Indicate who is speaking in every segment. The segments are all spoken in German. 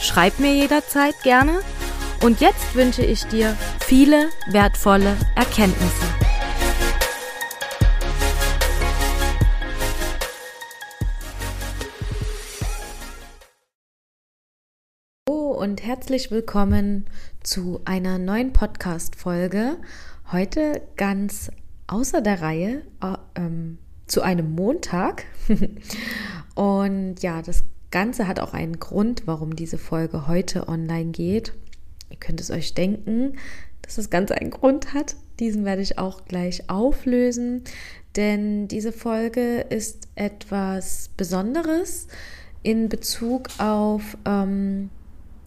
Speaker 1: Schreib mir jederzeit gerne. Und jetzt wünsche ich dir viele wertvolle Erkenntnisse. Hallo und herzlich willkommen zu einer neuen Podcast-Folge. Heute ganz außer der Reihe. Äh, ähm, zu einem Montag. Und ja, das Ganze hat auch einen Grund, warum diese Folge heute online geht. Ihr könnt es euch denken, dass das Ganze einen Grund hat. Diesen werde ich auch gleich auflösen, denn diese Folge ist etwas Besonderes in Bezug auf ähm,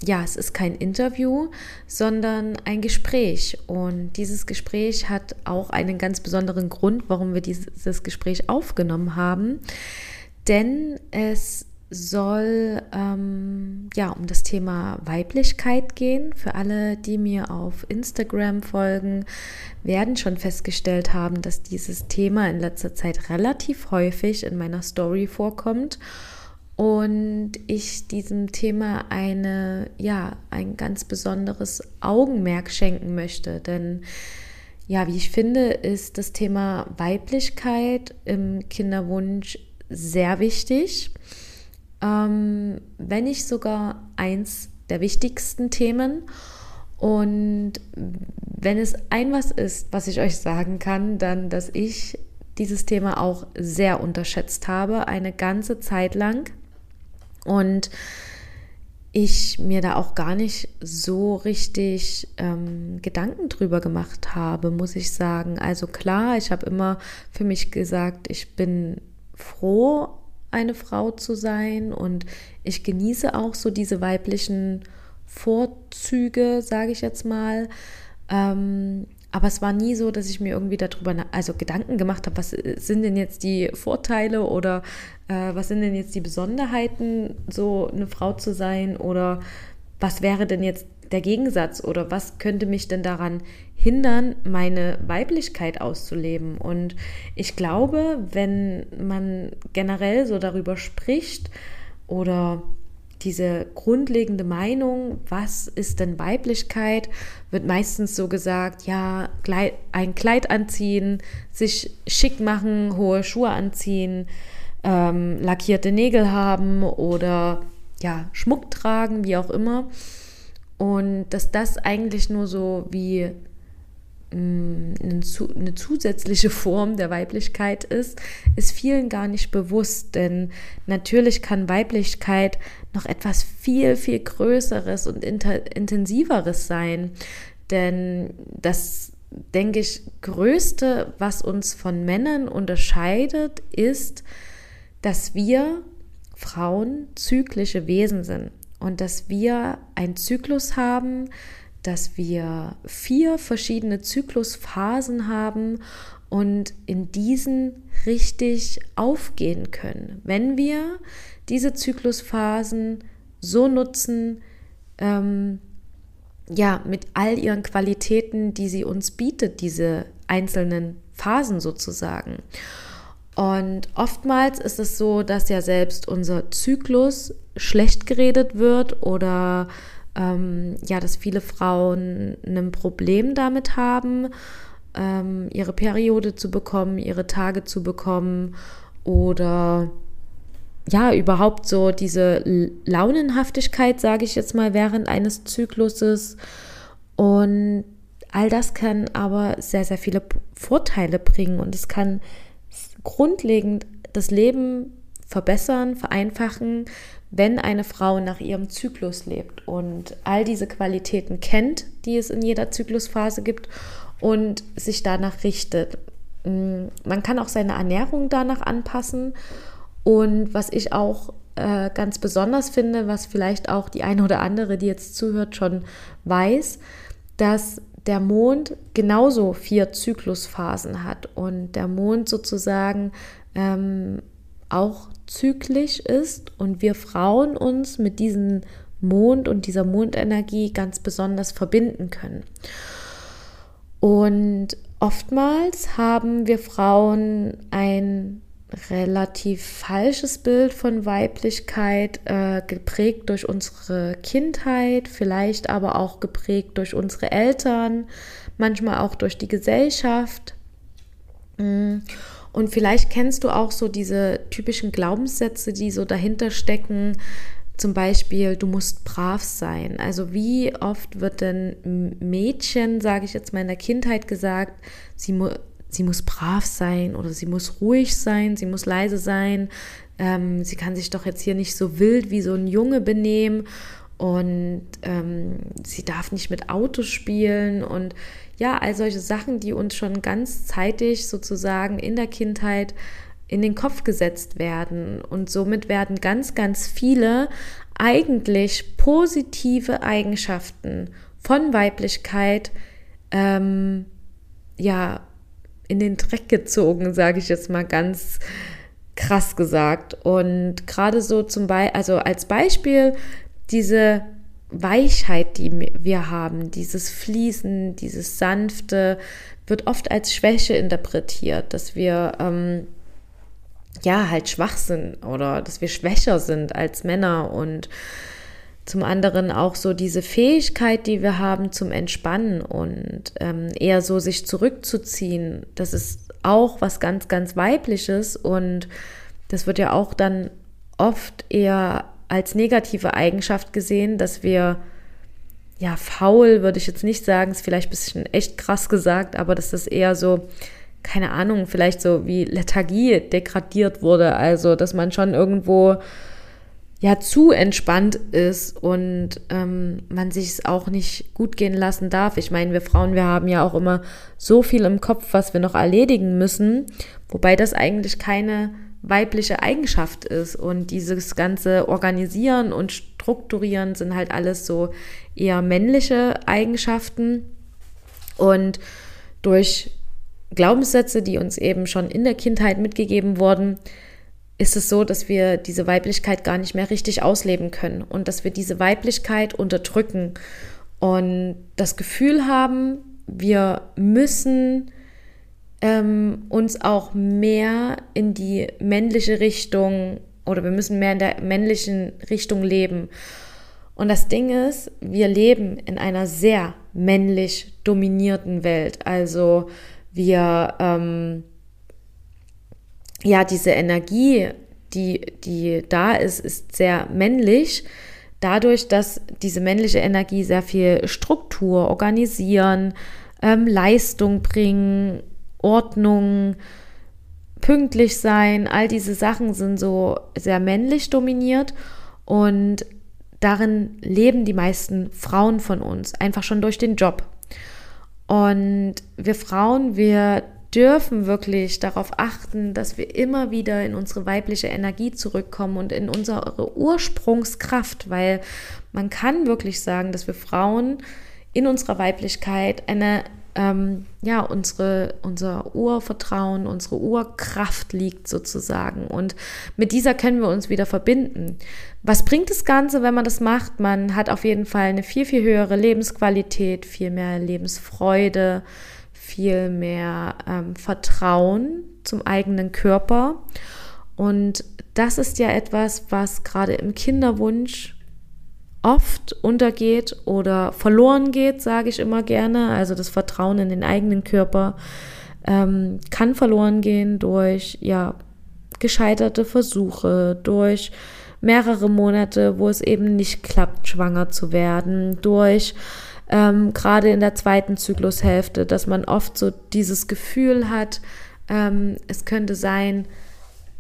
Speaker 1: ja, es ist kein Interview, sondern ein Gespräch. Und dieses Gespräch hat auch einen ganz besonderen Grund, warum wir dieses Gespräch aufgenommen haben. Denn es soll ähm, ja um das Thema Weiblichkeit gehen. Für alle, die mir auf Instagram folgen, werden schon festgestellt haben, dass dieses Thema in letzter Zeit relativ häufig in meiner Story vorkommt und ich diesem Thema eine, ja, ein ganz besonderes Augenmerk schenken möchte. Denn ja, wie ich finde, ist das Thema Weiblichkeit im Kinderwunsch sehr wichtig. Ähm, wenn nicht sogar eins der wichtigsten Themen. Und wenn es ein was ist, was ich euch sagen kann, dann, dass ich dieses Thema auch sehr unterschätzt habe, eine ganze Zeit lang. Und ich mir da auch gar nicht so richtig ähm, Gedanken drüber gemacht habe, muss ich sagen. Also klar, ich habe immer für mich gesagt, ich bin froh, eine Frau zu sein und ich genieße auch so diese weiblichen Vorzüge, sage ich jetzt mal. Ähm, aber es war nie so, dass ich mir irgendwie darüber, also Gedanken gemacht habe, was sind denn jetzt die Vorteile oder äh, was sind denn jetzt die Besonderheiten, so eine Frau zu sein oder was wäre denn jetzt der Gegensatz oder was könnte mich denn daran hindern, meine Weiblichkeit auszuleben? Und ich glaube, wenn man generell so darüber spricht oder diese grundlegende Meinung, was ist denn Weiblichkeit, wird meistens so gesagt, ja, ein Kleid anziehen, sich schick machen, hohe Schuhe anziehen, ähm, lackierte Nägel haben oder ja, Schmuck tragen, wie auch immer. Und dass das eigentlich nur so wie Mm, eine zusätzliche Form der Weiblichkeit ist, ist vielen gar nicht bewusst. Denn natürlich kann Weiblichkeit noch etwas viel, viel Größeres und intensiveres sein. Denn das, denke ich, Größte, was uns von Männern unterscheidet, ist, dass wir Frauen zyklische Wesen sind und dass wir einen Zyklus haben, dass wir vier verschiedene Zyklusphasen haben und in diesen richtig aufgehen können. Wenn wir diese Zyklusphasen so nutzen, ähm, ja, mit all ihren Qualitäten, die sie uns bietet, diese einzelnen Phasen sozusagen. Und oftmals ist es so, dass ja selbst unser Zyklus schlecht geredet wird oder ähm, ja, dass viele Frauen ein Problem damit haben, ähm, ihre Periode zu bekommen, ihre Tage zu bekommen oder ja, überhaupt so diese Launenhaftigkeit, sage ich jetzt mal, während eines Zykluses. Und all das kann aber sehr, sehr viele Vorteile bringen und es kann grundlegend das Leben verbessern, vereinfachen, wenn eine Frau nach ihrem Zyklus lebt und all diese Qualitäten kennt, die es in jeder Zyklusphase gibt und sich danach richtet. Mm, man kann auch seine Ernährung danach anpassen und was ich auch äh, ganz besonders finde, was vielleicht auch die eine oder andere, die jetzt zuhört, schon weiß, dass der Mond genauso vier Zyklusphasen hat und der Mond sozusagen ähm, auch zyklisch ist und wir Frauen uns mit diesem Mond und dieser Mondenergie ganz besonders verbinden können. Und oftmals haben wir Frauen ein relativ falsches Bild von Weiblichkeit, äh, geprägt durch unsere Kindheit, vielleicht aber auch geprägt durch unsere Eltern, manchmal auch durch die Gesellschaft. Mm. Und vielleicht kennst du auch so diese typischen Glaubenssätze, die so dahinter stecken. Zum Beispiel, du musst brav sein. Also wie oft wird denn Mädchen, sage ich jetzt mal in der Kindheit gesagt, sie, sie muss brav sein oder sie muss ruhig sein, sie muss leise sein, ähm, sie kann sich doch jetzt hier nicht so wild wie so ein Junge benehmen und ähm, sie darf nicht mit Autos spielen und ja, all solche Sachen, die uns schon ganz zeitig sozusagen in der Kindheit in den Kopf gesetzt werden. Und somit werden ganz, ganz viele eigentlich positive Eigenschaften von Weiblichkeit ähm, ja in den Dreck gezogen, sage ich jetzt mal ganz krass gesagt. Und gerade so zum Beispiel, also als Beispiel diese Weichheit, die wir haben, dieses Fließen, dieses Sanfte, wird oft als Schwäche interpretiert, dass wir ähm, ja halt schwach sind oder dass wir schwächer sind als Männer und zum anderen auch so diese Fähigkeit, die wir haben zum Entspannen und ähm, eher so sich zurückzuziehen, das ist auch was ganz, ganz weibliches und das wird ja auch dann oft eher als negative Eigenschaft gesehen, dass wir, ja, faul würde ich jetzt nicht sagen, ist vielleicht ein bisschen echt krass gesagt, aber dass das eher so, keine Ahnung, vielleicht so wie Lethargie degradiert wurde. Also, dass man schon irgendwo ja zu entspannt ist und ähm, man sich es auch nicht gut gehen lassen darf. Ich meine, wir Frauen, wir haben ja auch immer so viel im Kopf, was wir noch erledigen müssen, wobei das eigentlich keine weibliche Eigenschaft ist. Und dieses ganze Organisieren und Strukturieren sind halt alles so eher männliche Eigenschaften. Und durch Glaubenssätze, die uns eben schon in der Kindheit mitgegeben wurden, ist es so, dass wir diese Weiblichkeit gar nicht mehr richtig ausleben können und dass wir diese Weiblichkeit unterdrücken und das Gefühl haben, wir müssen ähm, uns auch mehr in die männliche Richtung oder wir müssen mehr in der männlichen Richtung leben. Und das Ding ist, wir leben in einer sehr männlich dominierten Welt. Also wir, ähm, ja, diese Energie, die, die da ist, ist sehr männlich. Dadurch, dass diese männliche Energie sehr viel Struktur, Organisieren, ähm, Leistung bringen, Ordnung, pünktlich sein, all diese Sachen sind so sehr männlich dominiert und darin leben die meisten Frauen von uns, einfach schon durch den Job. Und wir Frauen, wir dürfen wirklich darauf achten, dass wir immer wieder in unsere weibliche Energie zurückkommen und in unsere Ursprungskraft, weil man kann wirklich sagen, dass wir Frauen in unserer Weiblichkeit eine ähm, ja, unsere, unser Urvertrauen, unsere Urkraft liegt sozusagen. Und mit dieser können wir uns wieder verbinden. Was bringt das Ganze, wenn man das macht? Man hat auf jeden Fall eine viel, viel höhere Lebensqualität, viel mehr Lebensfreude, viel mehr ähm, Vertrauen zum eigenen Körper. Und das ist ja etwas, was gerade im Kinderwunsch oft untergeht oder verloren geht, sage ich immer gerne. Also das Vertrauen in den eigenen Körper ähm, kann verloren gehen durch ja gescheiterte Versuche, durch mehrere Monate, wo es eben nicht klappt, schwanger zu werden, durch ähm, gerade in der zweiten Zyklushälfte, dass man oft so dieses Gefühl hat, ähm, es könnte sein,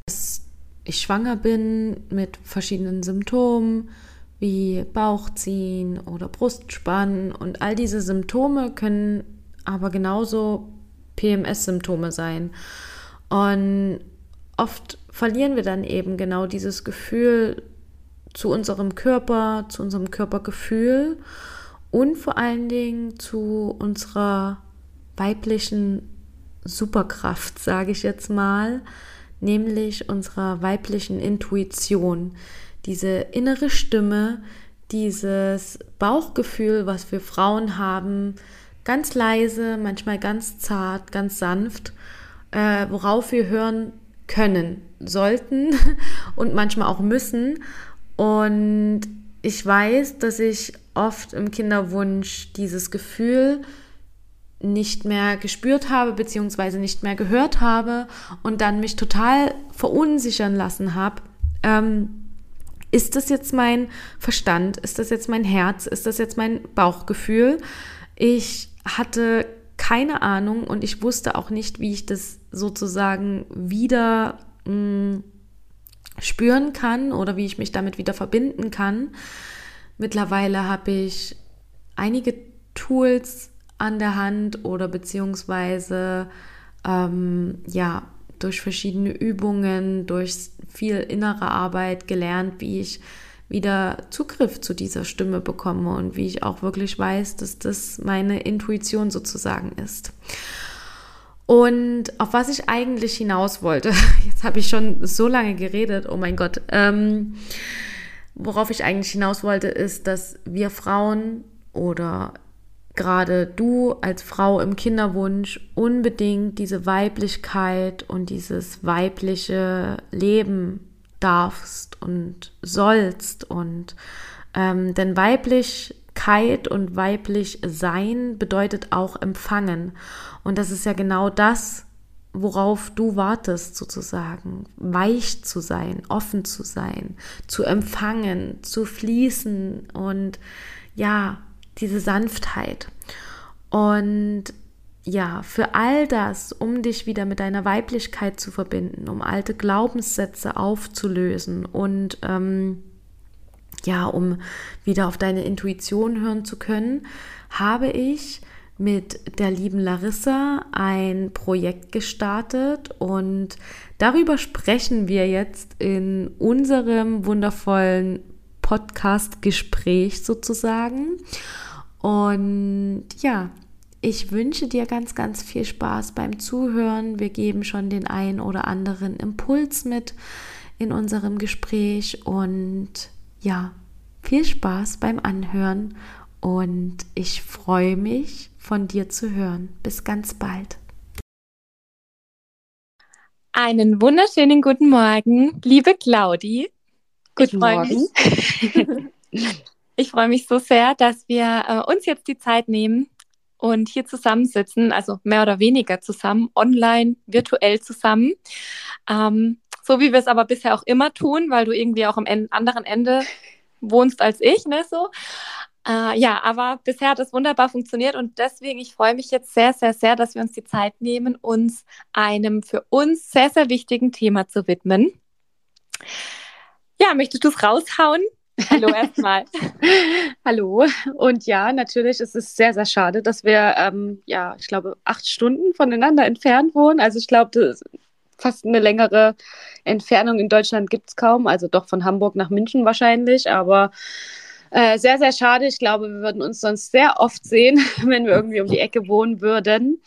Speaker 1: dass ich schwanger bin mit verschiedenen Symptomen, wie Bauchziehen oder Brustspannen und all diese Symptome können aber genauso PMS-Symptome sein. Und oft verlieren wir dann eben genau dieses Gefühl zu unserem Körper, zu unserem Körpergefühl und vor allen Dingen zu unserer weiblichen Superkraft, sage ich jetzt mal, nämlich unserer weiblichen Intuition, diese innere Stimme, dieses Bauchgefühl, was wir Frauen haben, ganz leise, manchmal ganz zart, ganz sanft, äh, worauf wir hören können, sollten und manchmal auch müssen. Und ich weiß, dass ich oft im Kinderwunsch dieses Gefühl nicht mehr gespürt habe, beziehungsweise nicht mehr gehört habe und dann mich total verunsichern lassen habe. Ähm, ist das jetzt mein Verstand? Ist das jetzt mein Herz? Ist das jetzt mein Bauchgefühl? Ich hatte keine Ahnung und ich wusste auch nicht, wie ich das sozusagen wieder mh, hm, spüren kann oder wie ich mich damit wieder verbinden kann. Mittlerweile habe ich einige Tools an der Hand oder beziehungsweise ähm, ja durch verschiedene Übungen, durch viel innere Arbeit gelernt, wie ich wieder Zugriff zu dieser Stimme bekomme und wie ich auch wirklich weiß, dass das meine Intuition sozusagen ist. Und auf was ich eigentlich hinaus wollte, jetzt habe ich schon so lange geredet, oh mein Gott, ähm, worauf ich eigentlich hinaus wollte, ist, dass wir Frauen oder gerade du als Frau im Kinderwunsch unbedingt diese Weiblichkeit und dieses weibliche Leben darfst und sollst. Und ähm, denn Weiblichkeit und weiblich sein bedeutet auch empfangen. Und das ist ja genau das, worauf du wartest sozusagen, weich zu sein, offen zu sein, zu empfangen, zu fließen und ja, diese Sanftheit. Und ja, für all das, um dich wieder mit deiner Weiblichkeit zu verbinden, um alte Glaubenssätze aufzulösen und ähm, ja, um wieder auf deine Intuition hören zu können, habe ich mit der lieben Larissa ein Projekt gestartet und darüber sprechen wir jetzt in unserem wundervollen Podcast-Gespräch sozusagen. Und ja, ich wünsche dir ganz, ganz viel Spaß beim Zuhören. Wir geben schon den einen oder anderen Impuls mit in unserem Gespräch und ja, viel Spaß beim Anhören und ich freue mich, von dir zu hören. Bis ganz bald.
Speaker 2: Einen wunderschönen guten Morgen, liebe Claudi.
Speaker 1: Guten Morgen.
Speaker 2: ich freue mich so sehr, dass wir äh, uns jetzt die Zeit nehmen und hier zusammensitzen, also mehr oder weniger zusammen, online, virtuell zusammen. Ähm, so wie wir es aber bisher auch immer tun, weil du irgendwie auch am anderen Ende wohnst als ich, ne, so. Äh, ja, aber bisher hat es wunderbar funktioniert und deswegen, ich freue mich jetzt sehr, sehr, sehr, dass wir uns die Zeit nehmen, uns einem für uns sehr, sehr wichtigen Thema zu widmen. Ja, möchtest du es raushauen? Hallo erstmal.
Speaker 1: Hallo. Und ja, natürlich ist es sehr, sehr schade, dass wir, ähm, ja, ich glaube, acht Stunden voneinander entfernt wohnen. Also ich glaube, fast eine längere Entfernung in Deutschland gibt es kaum. Also doch von Hamburg nach München wahrscheinlich, aber äh, sehr, sehr schade. Ich glaube, wir würden uns sonst sehr oft sehen, wenn wir irgendwie um die Ecke wohnen würden.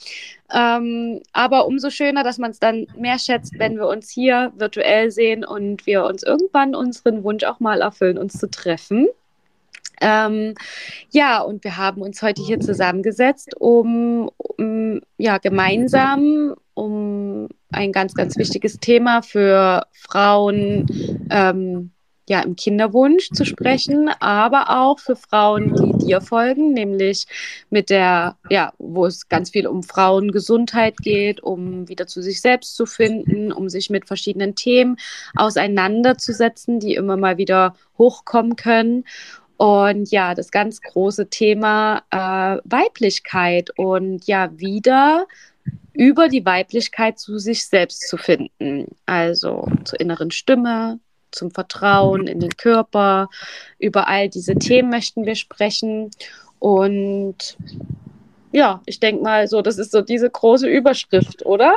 Speaker 1: Ähm, aber umso schöner, dass man es dann mehr schätzt, wenn wir uns hier virtuell sehen und wir uns irgendwann unseren Wunsch auch mal erfüllen, uns zu treffen. Ähm, ja, und wir haben uns heute hier zusammengesetzt, um, um ja gemeinsam um ein ganz, ganz wichtiges Thema für Frauen ähm, ja im Kinderwunsch zu sprechen, aber auch für Frauen, die dir folgen, nämlich mit der, ja, wo es ganz viel um Frauengesundheit geht, um wieder zu sich selbst zu finden, um sich mit verschiedenen Themen auseinanderzusetzen, die immer mal wieder hochkommen können. Und ja, das ganz große Thema äh, Weiblichkeit und ja, wieder über die Weiblichkeit zu sich selbst zu finden. Also zur inneren Stimme, zum Vertrauen in den Körper. Über all diese Themen möchten wir sprechen. Und ja, ich denke mal, so, das ist so diese große Überschrift, oder?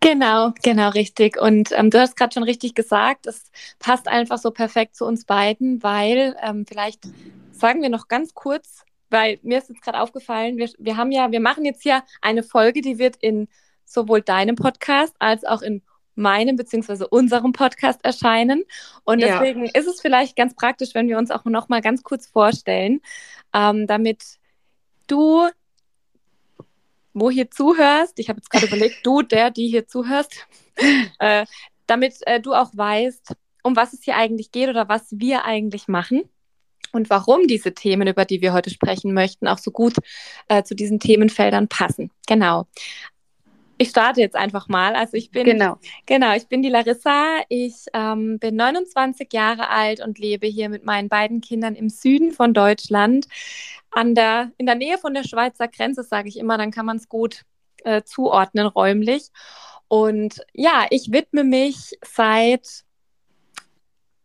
Speaker 2: Genau, genau, richtig. Und ähm, du hast gerade schon richtig gesagt, es passt einfach so perfekt zu uns beiden, weil ähm, vielleicht sagen wir noch ganz kurz, weil mir ist jetzt gerade aufgefallen, wir, wir haben ja, wir machen jetzt hier eine Folge, die wird in sowohl deinem Podcast als auch in meinem bzw. unserem Podcast erscheinen. Und deswegen ja. ist es vielleicht ganz praktisch, wenn wir uns auch noch mal ganz kurz vorstellen, ähm, damit du wo hier zuhörst, ich habe jetzt gerade überlegt, du, der, die hier zuhörst, äh, damit äh, du auch weißt, um was es hier eigentlich geht oder was wir eigentlich machen und warum diese Themen, über die wir heute sprechen möchten, auch so gut äh, zu diesen Themenfeldern passen. Genau. Ich starte jetzt einfach mal. Also ich bin genau, genau ich bin die Larissa. Ich ähm, bin 29 Jahre alt und lebe hier mit meinen beiden Kindern im Süden von Deutschland, an der in der Nähe von der Schweizer Grenze, sage ich immer. Dann kann man es gut äh, zuordnen räumlich. Und ja, ich widme mich seit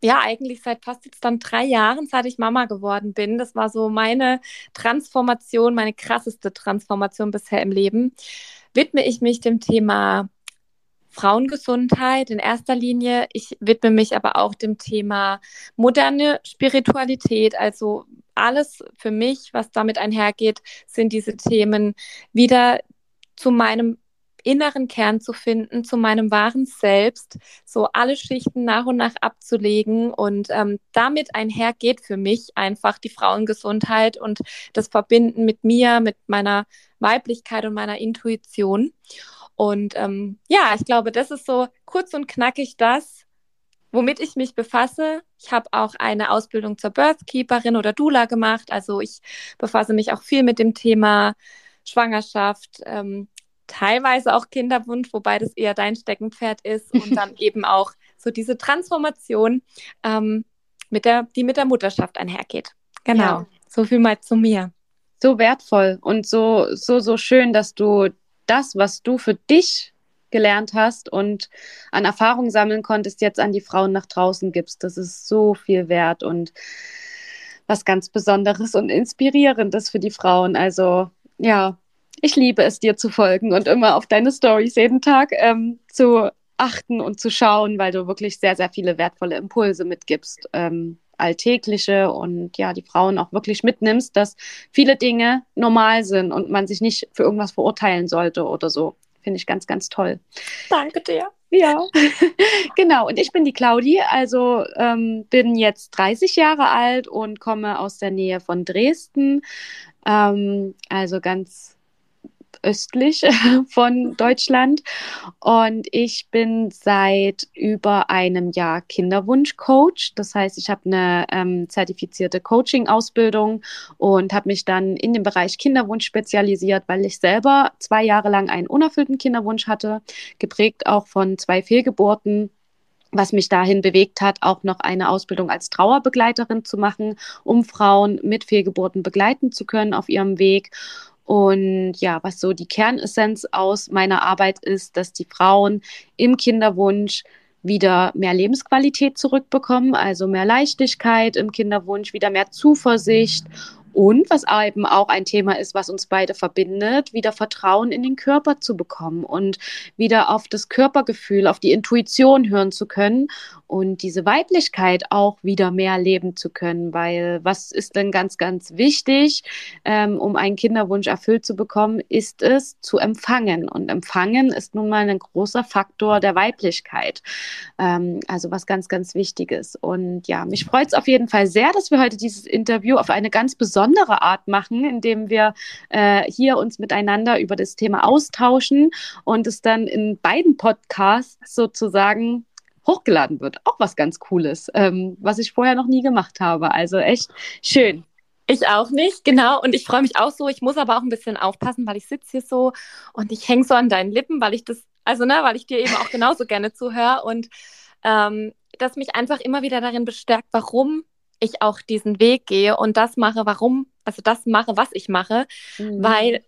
Speaker 2: ja, eigentlich seit fast jetzt dann drei Jahren, seit ich Mama geworden bin. Das war so meine Transformation, meine krasseste Transformation bisher im Leben. Widme ich mich dem Thema Frauengesundheit in erster Linie. Ich widme mich aber auch dem Thema moderne Spiritualität, also alles für mich, was damit einhergeht, sind diese Themen wieder zu meinem inneren Kern zu finden, zu meinem wahren Selbst, so alle Schichten nach und nach abzulegen. Und ähm, damit einhergeht für mich einfach die Frauengesundheit und das Verbinden mit mir, mit meiner Weiblichkeit und meiner Intuition. Und ähm, ja, ich glaube, das ist so kurz und knackig das, womit ich mich befasse. Ich habe auch eine Ausbildung zur Birthkeeperin oder Doula gemacht. Also ich befasse mich auch viel mit dem Thema Schwangerschaft, ähm, teilweise auch Kinderwunsch, wobei das eher dein Steckenpferd ist und dann eben auch so diese Transformation, ähm, mit der, die mit der Mutterschaft einhergeht. Genau. Ja. So viel mal zu mir.
Speaker 1: So wertvoll und so, so, so schön, dass du das, was du für dich gelernt hast und an Erfahrung sammeln konntest, jetzt an die Frauen nach draußen gibst. Das ist so viel wert und was ganz Besonderes und Inspirierendes für die Frauen. Also ja, ich liebe es, dir zu folgen und immer auf deine Stories jeden Tag ähm, zu achten und zu schauen, weil du wirklich sehr, sehr viele wertvolle Impulse mitgibst, ähm, alltägliche und ja, die Frauen auch wirklich mitnimmst, dass viele Dinge normal sind und man sich nicht für irgendwas verurteilen sollte oder so. Finde ich ganz, ganz toll.
Speaker 2: Danke dir.
Speaker 1: Ja, genau. Und ich bin die Claudi, also ähm, bin jetzt 30 Jahre alt und komme aus der Nähe von Dresden. Ähm, also ganz östlich von Deutschland. Und ich bin seit über einem Jahr Kinderwunschcoach. Das heißt, ich habe eine ähm, zertifizierte Coaching-Ausbildung und habe mich dann in dem Bereich Kinderwunsch spezialisiert, weil ich selber zwei Jahre lang einen unerfüllten Kinderwunsch hatte, geprägt auch von zwei Fehlgeburten was mich dahin bewegt hat, auch noch eine Ausbildung als Trauerbegleiterin zu machen, um Frauen mit Fehlgeburten begleiten zu können auf ihrem Weg. Und ja, was so die Kernessenz aus meiner Arbeit ist, dass die Frauen im Kinderwunsch wieder mehr Lebensqualität zurückbekommen, also mehr Leichtigkeit im Kinderwunsch, wieder mehr Zuversicht. Und was eben auch ein Thema ist, was uns beide verbindet, wieder Vertrauen in den Körper zu bekommen und wieder auf das Körpergefühl, auf die Intuition hören zu können und diese Weiblichkeit auch wieder mehr leben zu können. Weil was ist denn ganz, ganz wichtig, ähm, um einen Kinderwunsch erfüllt zu bekommen, ist es zu empfangen. Und empfangen ist nun mal ein großer Faktor der Weiblichkeit. Ähm, also was ganz, ganz Wichtiges. Und ja, mich freut es auf jeden Fall sehr, dass wir heute dieses Interview auf eine ganz besondere Art machen, indem wir äh, hier uns miteinander über das Thema austauschen und es dann in beiden Podcasts sozusagen hochgeladen wird. Auch was ganz Cooles, ähm, was ich vorher noch nie gemacht habe. Also echt schön.
Speaker 2: Ich auch nicht, genau. Und ich freue mich auch so. Ich muss aber auch ein bisschen aufpassen, weil ich sitze hier so und ich hänge so an deinen Lippen, weil ich das, also ne, weil ich dir eben auch genauso gerne zuhöre und ähm, das mich einfach immer wieder darin bestärkt, warum ich auch diesen Weg gehe und das mache, warum, also das mache, was ich mache, mhm. weil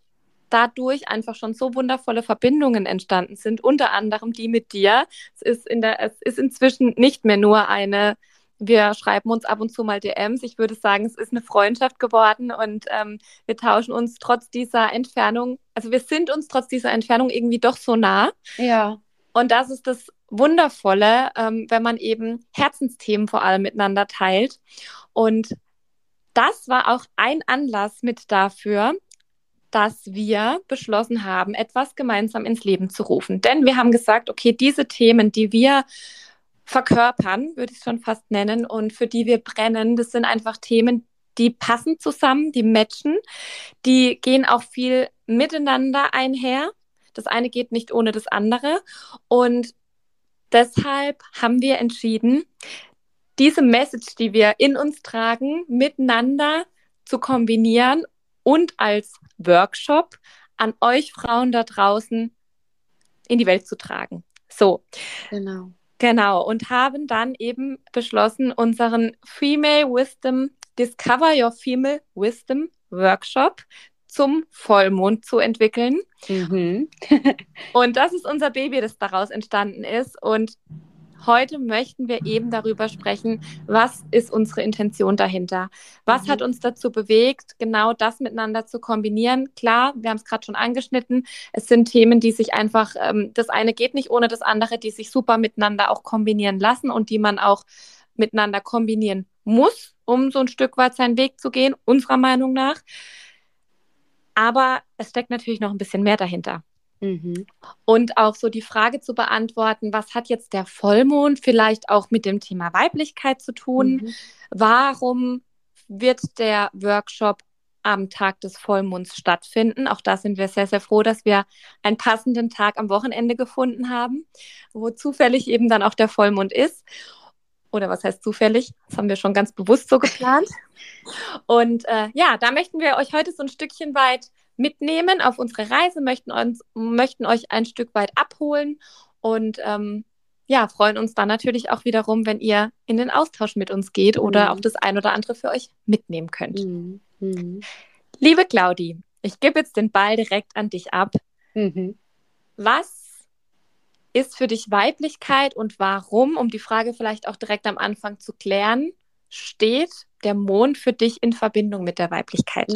Speaker 2: dadurch einfach schon so wundervolle Verbindungen entstanden sind, unter anderem die mit dir. Es ist in der, es ist inzwischen nicht mehr nur eine, wir schreiben uns ab und zu mal DMs. Ich würde sagen, es ist eine Freundschaft geworden und ähm, wir tauschen uns trotz dieser Entfernung, also wir sind uns trotz dieser Entfernung irgendwie doch so nah.
Speaker 1: Ja.
Speaker 2: Und das ist das Wundervolle, ähm, wenn man eben Herzensthemen vor allem miteinander teilt. Und das war auch ein Anlass mit dafür, dass wir beschlossen haben, etwas gemeinsam ins Leben zu rufen. Denn wir haben gesagt, okay, diese Themen, die wir verkörpern, würde ich schon fast nennen, und für die wir brennen, das sind einfach Themen, die passen zusammen, die matchen, die gehen auch viel miteinander einher. Das eine geht nicht ohne das andere. Und deshalb haben wir entschieden, diese Message, die wir in uns tragen, miteinander zu kombinieren und als Workshop an euch Frauen da draußen in die Welt zu tragen. So. Genau. Genau. Und haben dann eben beschlossen, unseren Female Wisdom Discover Your Female Wisdom Workshop zum Vollmond zu entwickeln. Mhm. und das ist unser Baby, das daraus entstanden ist. Und heute möchten wir eben darüber sprechen, was ist unsere Intention dahinter? Was hat uns dazu bewegt, genau das miteinander zu kombinieren? Klar, wir haben es gerade schon angeschnitten. Es sind Themen, die sich einfach, ähm, das eine geht nicht ohne das andere, die sich super miteinander auch kombinieren lassen und die man auch miteinander kombinieren muss, um so ein Stück weit seinen Weg zu gehen, unserer Meinung nach. Aber es steckt natürlich noch ein bisschen mehr dahinter. Mhm. Und auch so die Frage zu beantworten, was hat jetzt der Vollmond vielleicht auch mit dem Thema Weiblichkeit zu tun? Mhm. Warum wird der Workshop am Tag des Vollmonds stattfinden? Auch da sind wir sehr, sehr froh, dass wir einen passenden Tag am Wochenende gefunden haben, wo zufällig eben dann auch der Vollmond ist. Oder was heißt zufällig? Das haben wir schon ganz bewusst so geplant. Und äh, ja, da möchten wir euch heute so ein Stückchen weit mitnehmen auf unsere Reise, möchten, uns, möchten euch ein Stück weit abholen und ähm, ja, freuen uns dann natürlich auch wiederum, wenn ihr in den Austausch mit uns geht oder mhm. auch das ein oder andere für euch mitnehmen könnt. Mhm. Mhm. Liebe Claudi, ich gebe jetzt den Ball direkt an dich ab. Mhm. Was ist für dich Weiblichkeit und warum, um die Frage vielleicht auch direkt am Anfang zu klären, steht der Mond für dich in Verbindung mit der Weiblichkeit?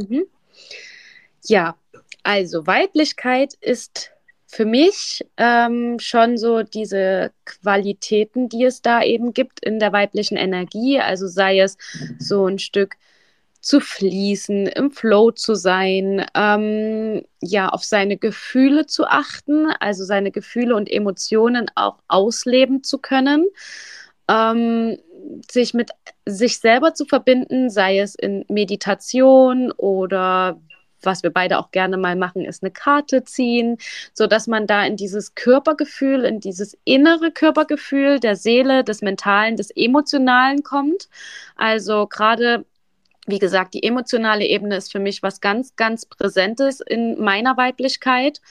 Speaker 1: Ja, also Weiblichkeit ist für mich ähm, schon so diese Qualitäten, die es da eben gibt in der weiblichen Energie. Also sei es so ein Stück zu fließen, im Flow zu sein, ähm, ja, auf seine Gefühle zu achten, also seine Gefühle und Emotionen auch ausleben zu können, ähm, sich mit sich selber zu verbinden, sei es in Meditation oder was wir beide auch gerne mal machen, ist eine Karte ziehen, so dass man da in dieses Körpergefühl, in dieses innere Körpergefühl der Seele, des Mentalen, des Emotionalen kommt. Also gerade wie gesagt, die emotionale Ebene ist für mich was ganz, ganz Präsentes in meiner Weiblichkeit.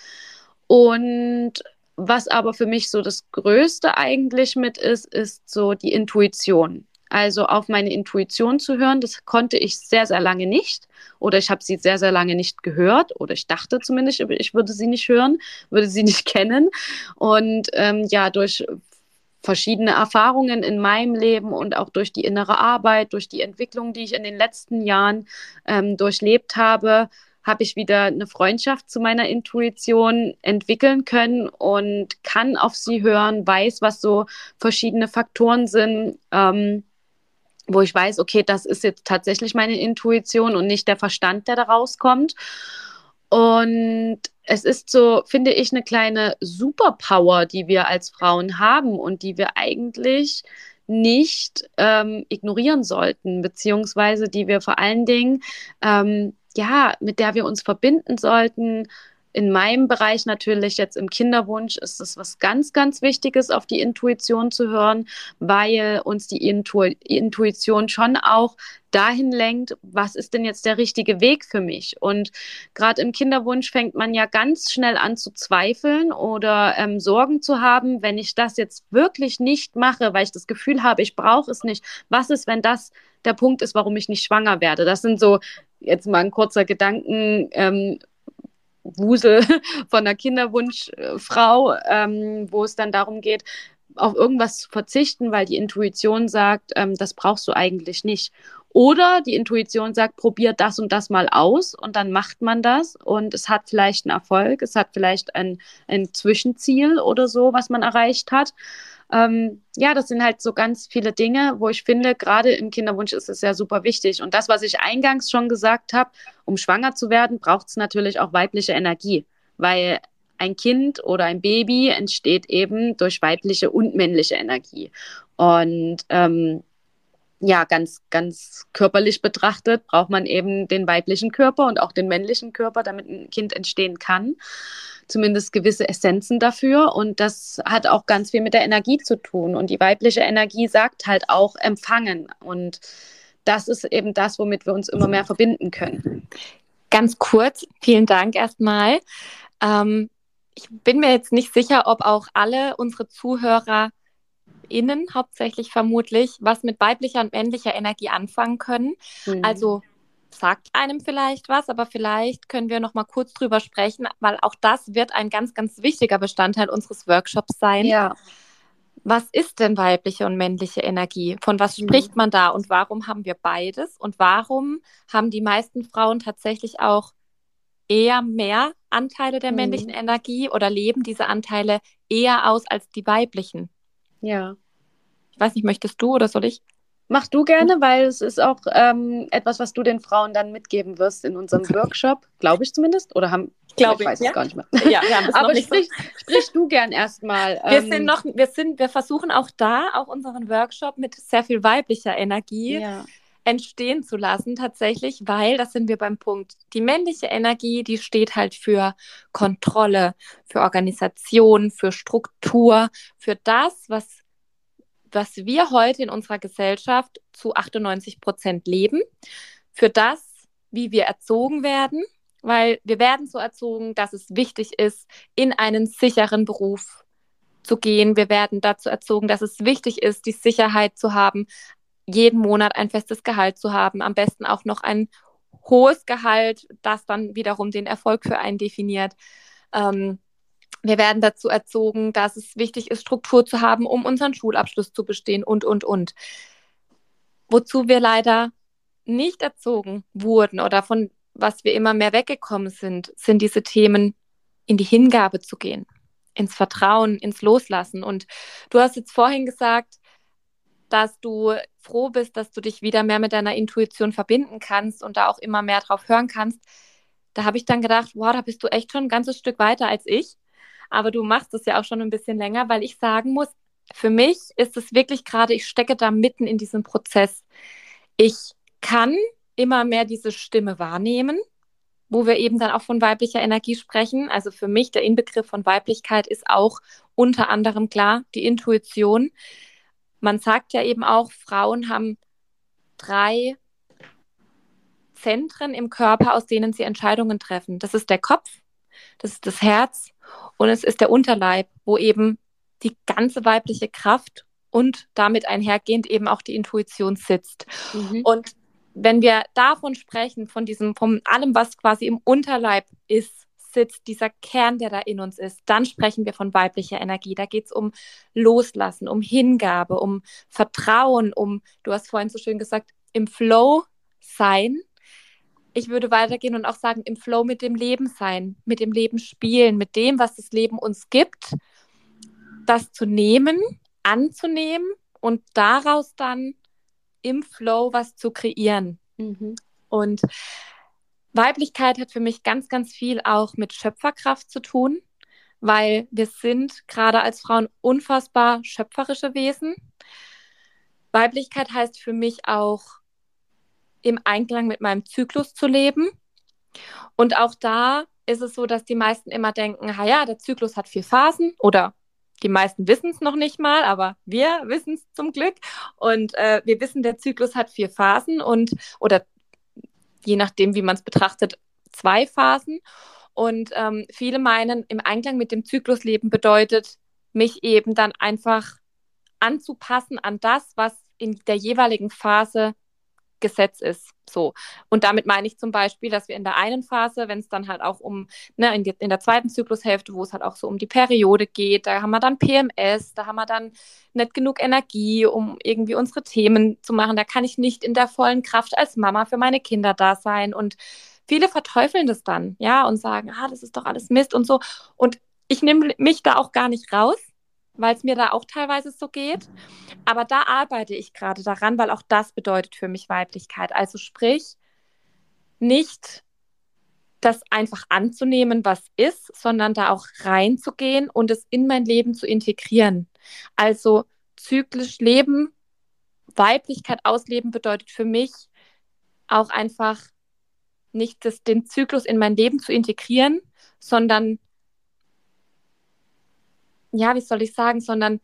Speaker 1: Und was aber für mich so das Größte eigentlich mit ist, ist so die Intuition. Also auf meine Intuition zu hören, das konnte ich sehr, sehr lange nicht. Oder ich habe sie sehr, sehr lange nicht gehört. Oder ich dachte zumindest, ich würde sie nicht hören, würde sie nicht kennen. Und ähm, ja, durch verschiedene Erfahrungen in meinem Leben und auch durch die innere Arbeit, durch die Entwicklung, die ich in den letzten Jahren ähm, durchlebt habe, habe ich wieder eine Freundschaft zu meiner Intuition entwickeln können und kann auf sie hören, weiß, was so verschiedene Faktoren sind, ähm, wo ich weiß, okay, das ist jetzt tatsächlich meine Intuition und nicht der Verstand, der da rauskommt. Und es ist so, finde ich, eine kleine Superpower, die wir als Frauen haben und die wir eigentlich nicht ähm, ignorieren sollten, beziehungsweise die wir vor allen Dingen, ähm, ja, mit der wir uns verbinden sollten, in meinem Bereich natürlich jetzt im Kinderwunsch ist es was ganz, ganz Wichtiges, auf die Intuition zu hören, weil uns die Intu Intuition schon auch dahin lenkt, was ist denn jetzt der richtige Weg für mich? Und gerade im Kinderwunsch fängt man ja ganz schnell an zu zweifeln oder ähm, Sorgen zu haben, wenn ich das jetzt wirklich nicht mache, weil ich das Gefühl habe, ich brauche es nicht. Was ist, wenn das der Punkt ist, warum ich nicht schwanger werde? Das sind so jetzt mal ein kurzer Gedanken. Ähm, Wusel von einer Kinderwunschfrau, ähm, wo es dann darum geht, auf irgendwas zu verzichten, weil die Intuition sagt, ähm, das brauchst du eigentlich nicht. Oder die Intuition sagt, probiert das und das mal aus und dann macht man das und es hat vielleicht einen Erfolg, es hat vielleicht ein, ein Zwischenziel oder so, was man erreicht hat. Ähm, ja, das sind halt so ganz viele Dinge, wo ich finde, gerade im Kinderwunsch ist es ja super wichtig. Und das, was ich eingangs schon gesagt habe, um schwanger zu werden, braucht es natürlich auch weibliche Energie, weil ein Kind oder ein Baby entsteht eben durch weibliche und männliche Energie. Und ähm, ja, ganz, ganz körperlich betrachtet braucht man eben den weiblichen Körper und auch den männlichen Körper, damit ein Kind entstehen kann. Zumindest gewisse Essenzen dafür. Und das hat auch ganz viel mit der Energie zu tun. Und die weibliche Energie sagt halt auch empfangen. Und das ist eben das, womit wir uns immer mehr verbinden können.
Speaker 2: Ganz kurz, vielen Dank erstmal. Ähm, ich bin mir jetzt nicht sicher, ob auch alle unsere Zuhörer innen hauptsächlich vermutlich was mit weiblicher und männlicher Energie anfangen können. Mhm. Also sagt einem vielleicht was, aber vielleicht können wir noch mal kurz drüber sprechen, weil auch das wird ein ganz, ganz wichtiger Bestandteil unseres Workshops sein.
Speaker 1: Ja.
Speaker 2: Was ist denn weibliche und männliche Energie? Von was mhm. spricht man da und warum haben wir beides? Und warum haben die meisten Frauen tatsächlich auch eher mehr Anteile der mhm. männlichen Energie oder leben diese Anteile eher aus als die weiblichen?
Speaker 1: Ja.
Speaker 2: Ich weiß nicht, möchtest du oder soll ich?
Speaker 1: Mach du gerne, weil es ist auch ähm, etwas, was du den Frauen dann mitgeben wirst in unserem Workshop, glaube ich zumindest. Oder haben,
Speaker 2: glaube
Speaker 1: ich, weiß
Speaker 2: ja?
Speaker 1: es gar nicht mehr.
Speaker 2: Ja, wir haben
Speaker 1: Aber sprich, so. sprich du gern erstmal.
Speaker 2: Ähm, wir sind noch, wir sind, wir versuchen auch da, auch unseren Workshop mit sehr viel weiblicher Energie ja. Entstehen zu lassen, tatsächlich, weil, das sind wir beim Punkt, die männliche Energie, die steht halt für Kontrolle, für Organisation, für Struktur, für das, was was wir heute in unserer Gesellschaft zu 98 Prozent leben, für das, wie wir erzogen werden, weil wir werden so erzogen, dass es wichtig ist, in einen sicheren Beruf zu gehen. Wir werden dazu erzogen, dass es wichtig ist, die Sicherheit zu haben, jeden Monat ein festes Gehalt zu haben, am besten auch noch ein hohes Gehalt, das dann wiederum den Erfolg für einen definiert. Ähm, wir werden dazu erzogen, dass es wichtig ist, Struktur zu haben, um unseren Schulabschluss zu bestehen und, und, und. Wozu wir leider nicht erzogen wurden oder von was wir immer mehr weggekommen sind, sind diese Themen, in die Hingabe zu gehen, ins Vertrauen, ins Loslassen. Und du hast jetzt vorhin gesagt, dass du froh bist, dass du dich wieder mehr mit deiner Intuition verbinden kannst und da auch immer mehr drauf hören kannst. Da habe ich dann gedacht, wow, da bist du echt schon ein ganzes Stück weiter als ich aber du machst es ja auch schon ein bisschen länger, weil ich sagen muss, für mich ist es wirklich gerade, ich stecke da mitten in diesem Prozess. Ich kann immer mehr diese Stimme wahrnehmen, wo wir eben dann auch von weiblicher Energie sprechen. Also für mich der Inbegriff von Weiblichkeit ist auch unter anderem klar die Intuition. Man sagt ja eben auch, Frauen haben drei Zentren im Körper, aus denen sie Entscheidungen treffen. Das ist der Kopf, das ist das Herz und es ist der Unterleib, wo eben die ganze weibliche Kraft und damit einhergehend eben auch die Intuition sitzt. Mhm. Und wenn wir davon sprechen, von diesem, von allem, was quasi im Unterleib ist, sitzt, dieser Kern, der da in uns ist, dann sprechen wir von weiblicher Energie. Da geht es um Loslassen, um Hingabe, um Vertrauen, um, du hast vorhin so schön gesagt, im Flow sein ich würde weitergehen und auch sagen, im Flow mit dem Leben sein, mit dem Leben spielen, mit dem, was das Leben uns gibt, das zu nehmen, anzunehmen und daraus dann im Flow was zu kreieren. Mhm. Und Weiblichkeit hat für mich ganz, ganz viel auch mit Schöpferkraft zu tun, weil wir sind gerade als Frauen unfassbar schöpferische Wesen. Weiblichkeit heißt für mich auch im Einklang mit meinem Zyklus zu leben. Und auch da ist es so, dass die meisten immer denken, ja, der Zyklus hat vier Phasen oder die meisten wissen es noch nicht mal, aber wir wissen es zum Glück. Und äh, wir wissen, der Zyklus hat vier Phasen und oder je nachdem, wie man es betrachtet, zwei Phasen. Und ähm, viele meinen, im Einklang mit dem Zyklus leben bedeutet, mich eben dann einfach anzupassen an das, was in der jeweiligen Phase Gesetz ist. So. Und damit meine ich zum Beispiel, dass wir in der einen Phase, wenn es dann halt auch um, ne, in, die, in, der zweiten Zyklushälfte, wo es halt auch so um die Periode geht, da haben wir dann PMS, da haben wir dann nicht genug Energie, um irgendwie unsere Themen zu machen. Da kann ich nicht in der vollen Kraft als Mama für meine Kinder da sein. Und viele verteufeln das dann, ja, und sagen, ah, das ist doch alles Mist und so. Und ich nehme mich da auch gar nicht raus, weil es mir da auch teilweise so geht. Aber da arbeite ich gerade daran, weil auch das bedeutet für mich Weiblichkeit. Also sprich, nicht das einfach anzunehmen, was ist, sondern da auch reinzugehen und es in mein Leben zu integrieren. Also zyklisch leben, Weiblichkeit ausleben bedeutet für mich auch einfach nicht das, den Zyklus in mein Leben zu integrieren, sondern ja, wie soll ich sagen, sondern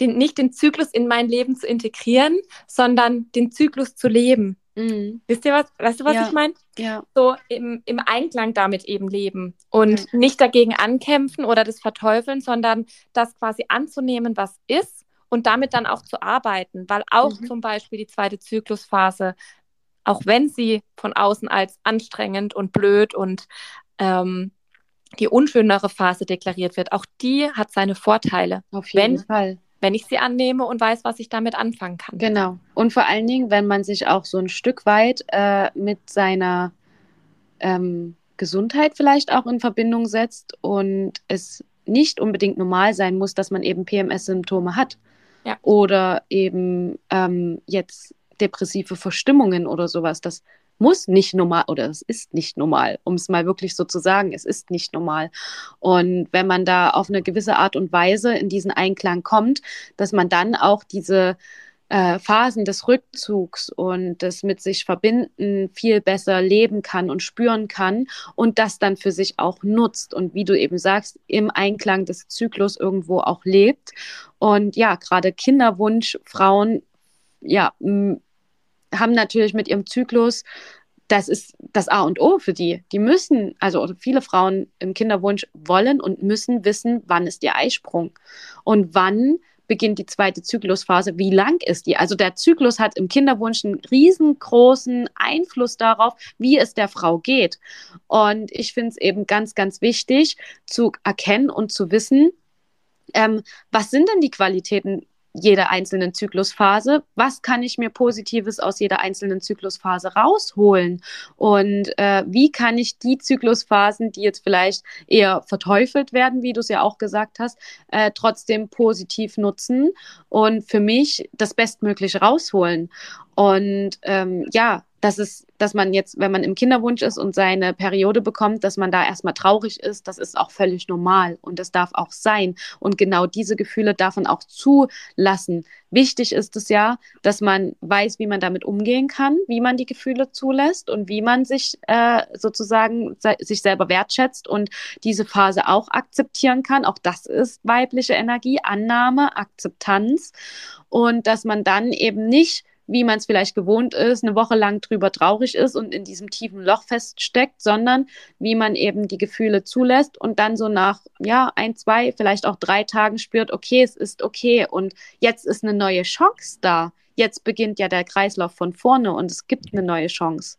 Speaker 2: den, nicht den Zyklus in mein Leben zu integrieren, sondern den Zyklus zu leben. Mhm. Wisst ihr was? Weißt du, was ja. ich meine?
Speaker 1: Ja.
Speaker 2: So im, im Einklang damit eben leben und ja. nicht dagegen ankämpfen oder das verteufeln, sondern das quasi anzunehmen, was ist und damit dann auch zu arbeiten, weil auch mhm. zum Beispiel die zweite Zyklusphase, auch wenn sie von außen als anstrengend und blöd und ähm, die unschönere Phase deklariert wird, auch die hat seine Vorteile.
Speaker 1: Auf jeden wenn, Fall.
Speaker 2: Wenn ich sie annehme und weiß, was ich damit anfangen kann.
Speaker 1: Genau. Und vor allen Dingen, wenn man sich auch so ein Stück weit äh, mit seiner ähm, Gesundheit vielleicht auch in Verbindung setzt und es nicht unbedingt normal sein muss, dass man eben PMS-Symptome hat. Ja. Oder eben ähm, jetzt depressive Verstimmungen oder sowas. Das muss nicht normal oder es ist nicht normal, um es mal wirklich so zu sagen, es ist nicht normal. Und wenn man da auf eine gewisse Art und Weise in diesen Einklang kommt, dass man dann auch diese äh, Phasen des Rückzugs und des mit sich verbinden viel besser leben kann und spüren kann und das dann für sich auch nutzt und wie du eben sagst, im Einklang des Zyklus irgendwo auch lebt. Und ja, gerade Kinderwunsch, Frauen, ja, haben natürlich mit ihrem Zyklus, das ist das A und O für die. Die müssen, also viele Frauen im Kinderwunsch wollen und müssen wissen, wann ist ihr Eisprung und wann beginnt die zweite Zyklusphase, wie lang ist die? Also der Zyklus hat im Kinderwunsch einen riesengroßen Einfluss darauf, wie es der Frau geht. Und ich finde es eben ganz, ganz wichtig zu erkennen und zu wissen, ähm, was sind denn die Qualitäten jeder einzelnen Zyklusphase. Was kann ich mir Positives aus jeder einzelnen Zyklusphase rausholen? Und äh, wie kann ich die Zyklusphasen, die jetzt vielleicht eher verteufelt werden, wie du es ja auch gesagt hast, äh, trotzdem positiv nutzen und für mich das Bestmögliche rausholen? Und ähm, ja, dass es, dass man jetzt, wenn man im Kinderwunsch ist und seine Periode bekommt, dass man da erstmal traurig ist, das ist auch völlig normal und das darf auch sein. Und genau diese Gefühle darf man auch zulassen. Wichtig ist es ja, dass man weiß, wie man damit umgehen kann, wie man die Gefühle zulässt und wie man sich äh, sozusagen se sich selber wertschätzt und diese Phase auch akzeptieren kann. Auch das ist weibliche Energie, Annahme, Akzeptanz und dass man dann eben nicht wie man es vielleicht gewohnt ist, eine Woche lang drüber traurig ist und in diesem tiefen Loch feststeckt, sondern wie man eben die Gefühle zulässt und dann so nach, ja, ein, zwei, vielleicht auch drei Tagen spürt, okay, es ist okay und jetzt ist eine neue Chance da. Jetzt beginnt ja der Kreislauf von vorne und es gibt eine neue Chance.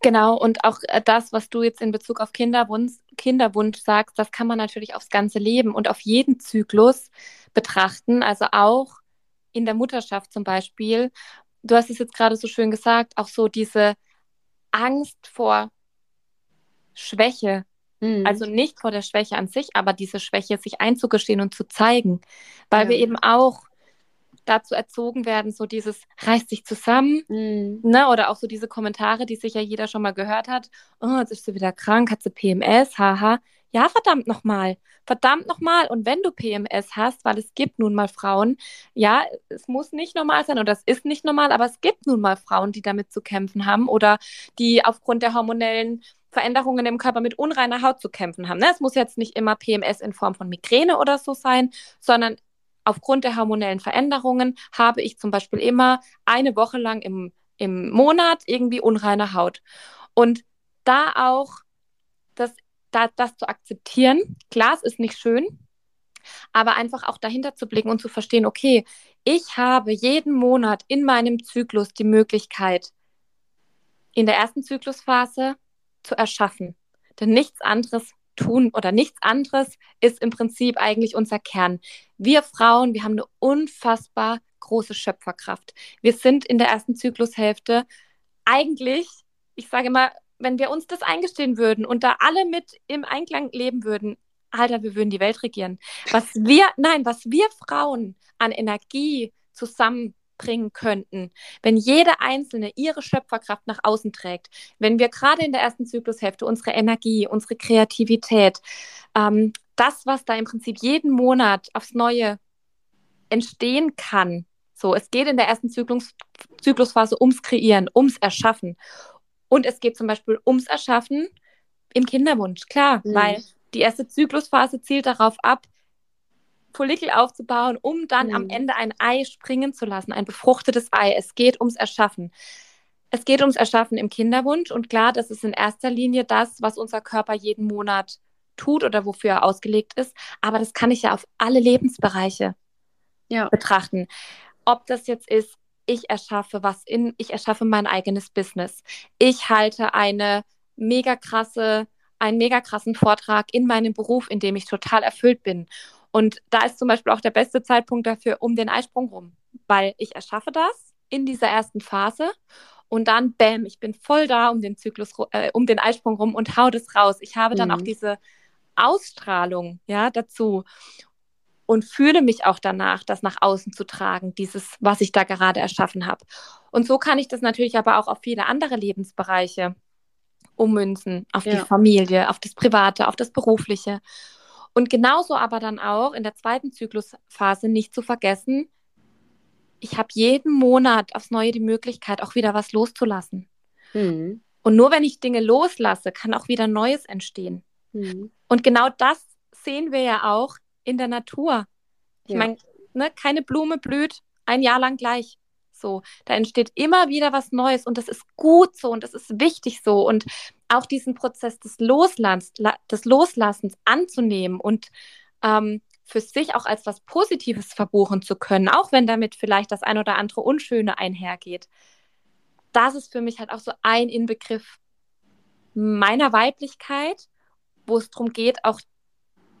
Speaker 2: Genau, und auch äh, das, was du jetzt in Bezug auf Kinderwunsch, Kinderwunsch sagst, das kann man natürlich aufs ganze Leben und auf jeden Zyklus betrachten. Also auch in der Mutterschaft zum Beispiel, du hast es jetzt gerade so schön gesagt, auch so diese Angst vor Schwäche. Mhm. Also nicht vor der Schwäche an sich, aber diese Schwäche sich einzugestehen und zu zeigen. Weil ja. wir eben auch dazu erzogen werden, so dieses reißt sich zusammen, mhm. ne? Oder auch so diese Kommentare, die sicher jeder schon mal gehört hat. Oh, jetzt ist sie wieder krank, hat sie PMS, haha. Ja, verdammt nochmal. Verdammt nochmal. Und wenn du PMS hast, weil es gibt nun mal Frauen, ja, es muss nicht normal sein oder es ist nicht normal, aber es gibt nun mal Frauen, die damit zu kämpfen haben oder die aufgrund der hormonellen Veränderungen im Körper mit unreiner Haut zu kämpfen haben. Ne? Es muss jetzt nicht immer PMS in Form von Migräne oder so sein, sondern aufgrund der hormonellen Veränderungen habe ich zum Beispiel immer eine Woche lang im, im Monat irgendwie unreine Haut. Und da auch das da, das zu akzeptieren. Klar, es ist nicht schön, aber einfach auch dahinter zu blicken und zu verstehen, okay, Ich habe jeden Monat in meinem Zyklus die Möglichkeit, in der ersten Zyklusphase zu erschaffen. Denn nichts anderes tun oder nichts anderes ist im Prinzip eigentlich unser Kern. Wir Frauen, wir haben eine unfassbar große Schöpferkraft. Wir sind in der ersten Zyklushälfte eigentlich, ich sage mal, wenn wir uns das eingestehen würden und da alle mit im Einklang leben würden, Alter, wir würden die Welt regieren. Was wir, nein, was wir Frauen an Energie zusammenbringen könnten, wenn jede Einzelne ihre Schöpferkraft nach außen trägt, wenn wir gerade in der ersten Zyklushälfte unsere Energie, unsere Kreativität, ähm, das, was da im Prinzip jeden Monat aufs Neue entstehen kann, so, es geht in der ersten Zyklus, Zyklusphase ums Kreieren, ums Erschaffen. Und es geht zum Beispiel ums Erschaffen im Kinderwunsch, klar, mhm. weil die erste Zyklusphase zielt darauf ab, Follikel aufzubauen, um dann mhm. am Ende ein Ei springen zu lassen, ein befruchtetes Ei. Es geht ums Erschaffen. Es geht ums Erschaffen im Kinderwunsch und klar, das ist in erster Linie das, was unser Körper jeden Monat tut oder wofür er ausgelegt ist. Aber das kann ich ja auf alle Lebensbereiche ja. betrachten ob das jetzt ist, ich erschaffe was in, ich erschaffe mein eigenes Business. Ich halte eine mega krasse, einen mega krassen Vortrag in meinem Beruf, in dem ich total erfüllt bin. Und da ist zum Beispiel auch der beste Zeitpunkt dafür um den Eisprung rum, weil ich erschaffe das in dieser ersten Phase und dann, bäm, ich bin voll da um den Zyklus, äh, um den Eisprung rum und hau das raus. Ich habe dann mhm. auch diese Ausstrahlung, ja, dazu und fühle mich auch danach, das nach außen zu tragen, dieses, was ich da gerade erschaffen habe. Und so kann ich das natürlich aber auch auf viele andere Lebensbereiche ummünzen, auf ja. die Familie, auf das Private, auf das Berufliche. Und genauso aber dann auch in der zweiten Zyklusphase nicht zu vergessen, ich habe jeden Monat aufs Neue die Möglichkeit, auch wieder was loszulassen. Mhm. Und nur wenn ich Dinge loslasse, kann auch wieder Neues entstehen. Mhm. Und genau das sehen wir ja auch in der Natur. Ich ja. meine, ne, keine Blume blüht ein Jahr lang gleich. So, da entsteht immer wieder was Neues und das ist gut so und das ist wichtig so und auch diesen Prozess des, Loslassens, des Loslassens anzunehmen und ähm, für sich auch als was Positives verbuchen zu können, auch wenn damit vielleicht das ein oder andere Unschöne einhergeht. Das ist für mich halt auch so ein Inbegriff meiner Weiblichkeit, wo es darum geht, auch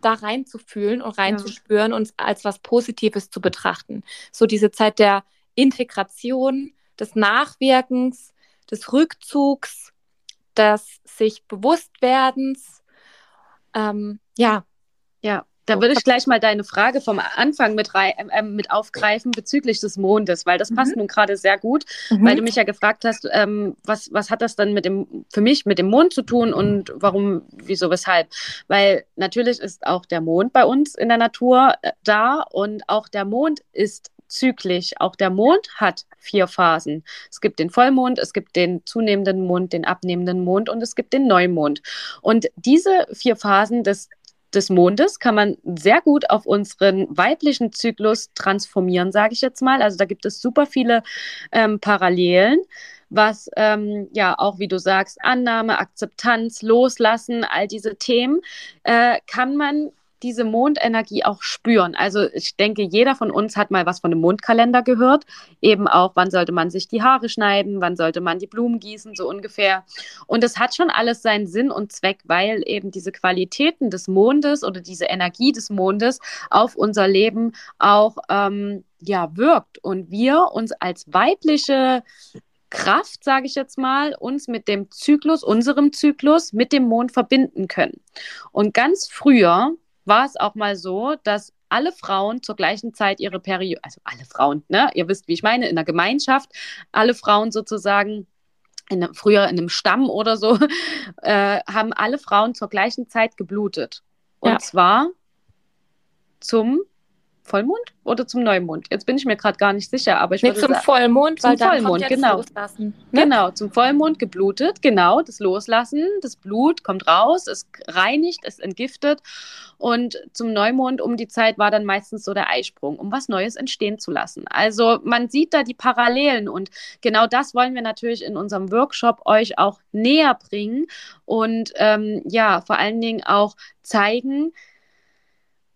Speaker 2: da reinzufühlen und reinzuspüren ja. und als was Positives zu betrachten. So diese Zeit der Integration, des Nachwirkens, des Rückzugs, des sich Bewusstwerdens. Ähm, ja.
Speaker 1: Ja, da würde ich gleich mal deine Frage vom Anfang mit, rein, äh, mit aufgreifen bezüglich des Mondes, weil das mhm. passt nun gerade sehr gut, mhm. weil du mich ja gefragt hast, ähm, was, was hat das dann mit dem, für mich mit dem Mond zu tun und warum, wieso, weshalb? Weil natürlich ist auch der Mond bei uns in der Natur äh, da und auch der Mond ist zyklisch. Auch der Mond hat vier Phasen. Es gibt den Vollmond, es gibt den zunehmenden Mond, den abnehmenden Mond und es gibt den Neumond. Und diese vier Phasen des des Mondes kann man sehr gut auf unseren weiblichen Zyklus transformieren, sage ich jetzt mal. Also da gibt es super viele ähm, Parallelen was ähm, ja auch, wie du sagst, Annahme, Akzeptanz, Loslassen, all diese Themen, äh, kann man diese Mondenergie auch spüren. Also ich denke, jeder von uns hat mal was von einem Mondkalender gehört. Eben auch, wann sollte man sich die Haare schneiden, wann sollte man die Blumen gießen, so ungefähr. Und es hat schon alles seinen Sinn und Zweck, weil eben diese Qualitäten des Mondes oder diese Energie des Mondes auf unser Leben auch ähm, ja, wirkt. Und wir uns als weibliche Kraft, sage ich jetzt mal, uns mit dem Zyklus, unserem Zyklus, mit dem Mond verbinden können. Und ganz früher war es auch mal so, dass alle Frauen zur gleichen Zeit ihre Periode, also alle Frauen, ne? Ihr wisst, wie ich meine, in der Gemeinschaft, alle Frauen sozusagen in, früher in einem Stamm oder so, äh, haben alle Frauen zur gleichen Zeit geblutet. Und ja. zwar zum Vollmond oder zum Neumond? Jetzt bin ich mir gerade gar nicht sicher, aber ich
Speaker 2: nee, zum sagen, Vollmond,
Speaker 1: zum Vollmond, genau. Loslassen, ne? Genau, zum Vollmond geblutet, genau, das Loslassen, das Blut kommt raus, es reinigt, es entgiftet und zum Neumond um die Zeit war dann meistens so der Eisprung, um was Neues entstehen zu lassen. Also man sieht da die Parallelen und genau das wollen wir natürlich in unserem Workshop euch auch näher bringen und ähm, ja, vor allen Dingen auch zeigen,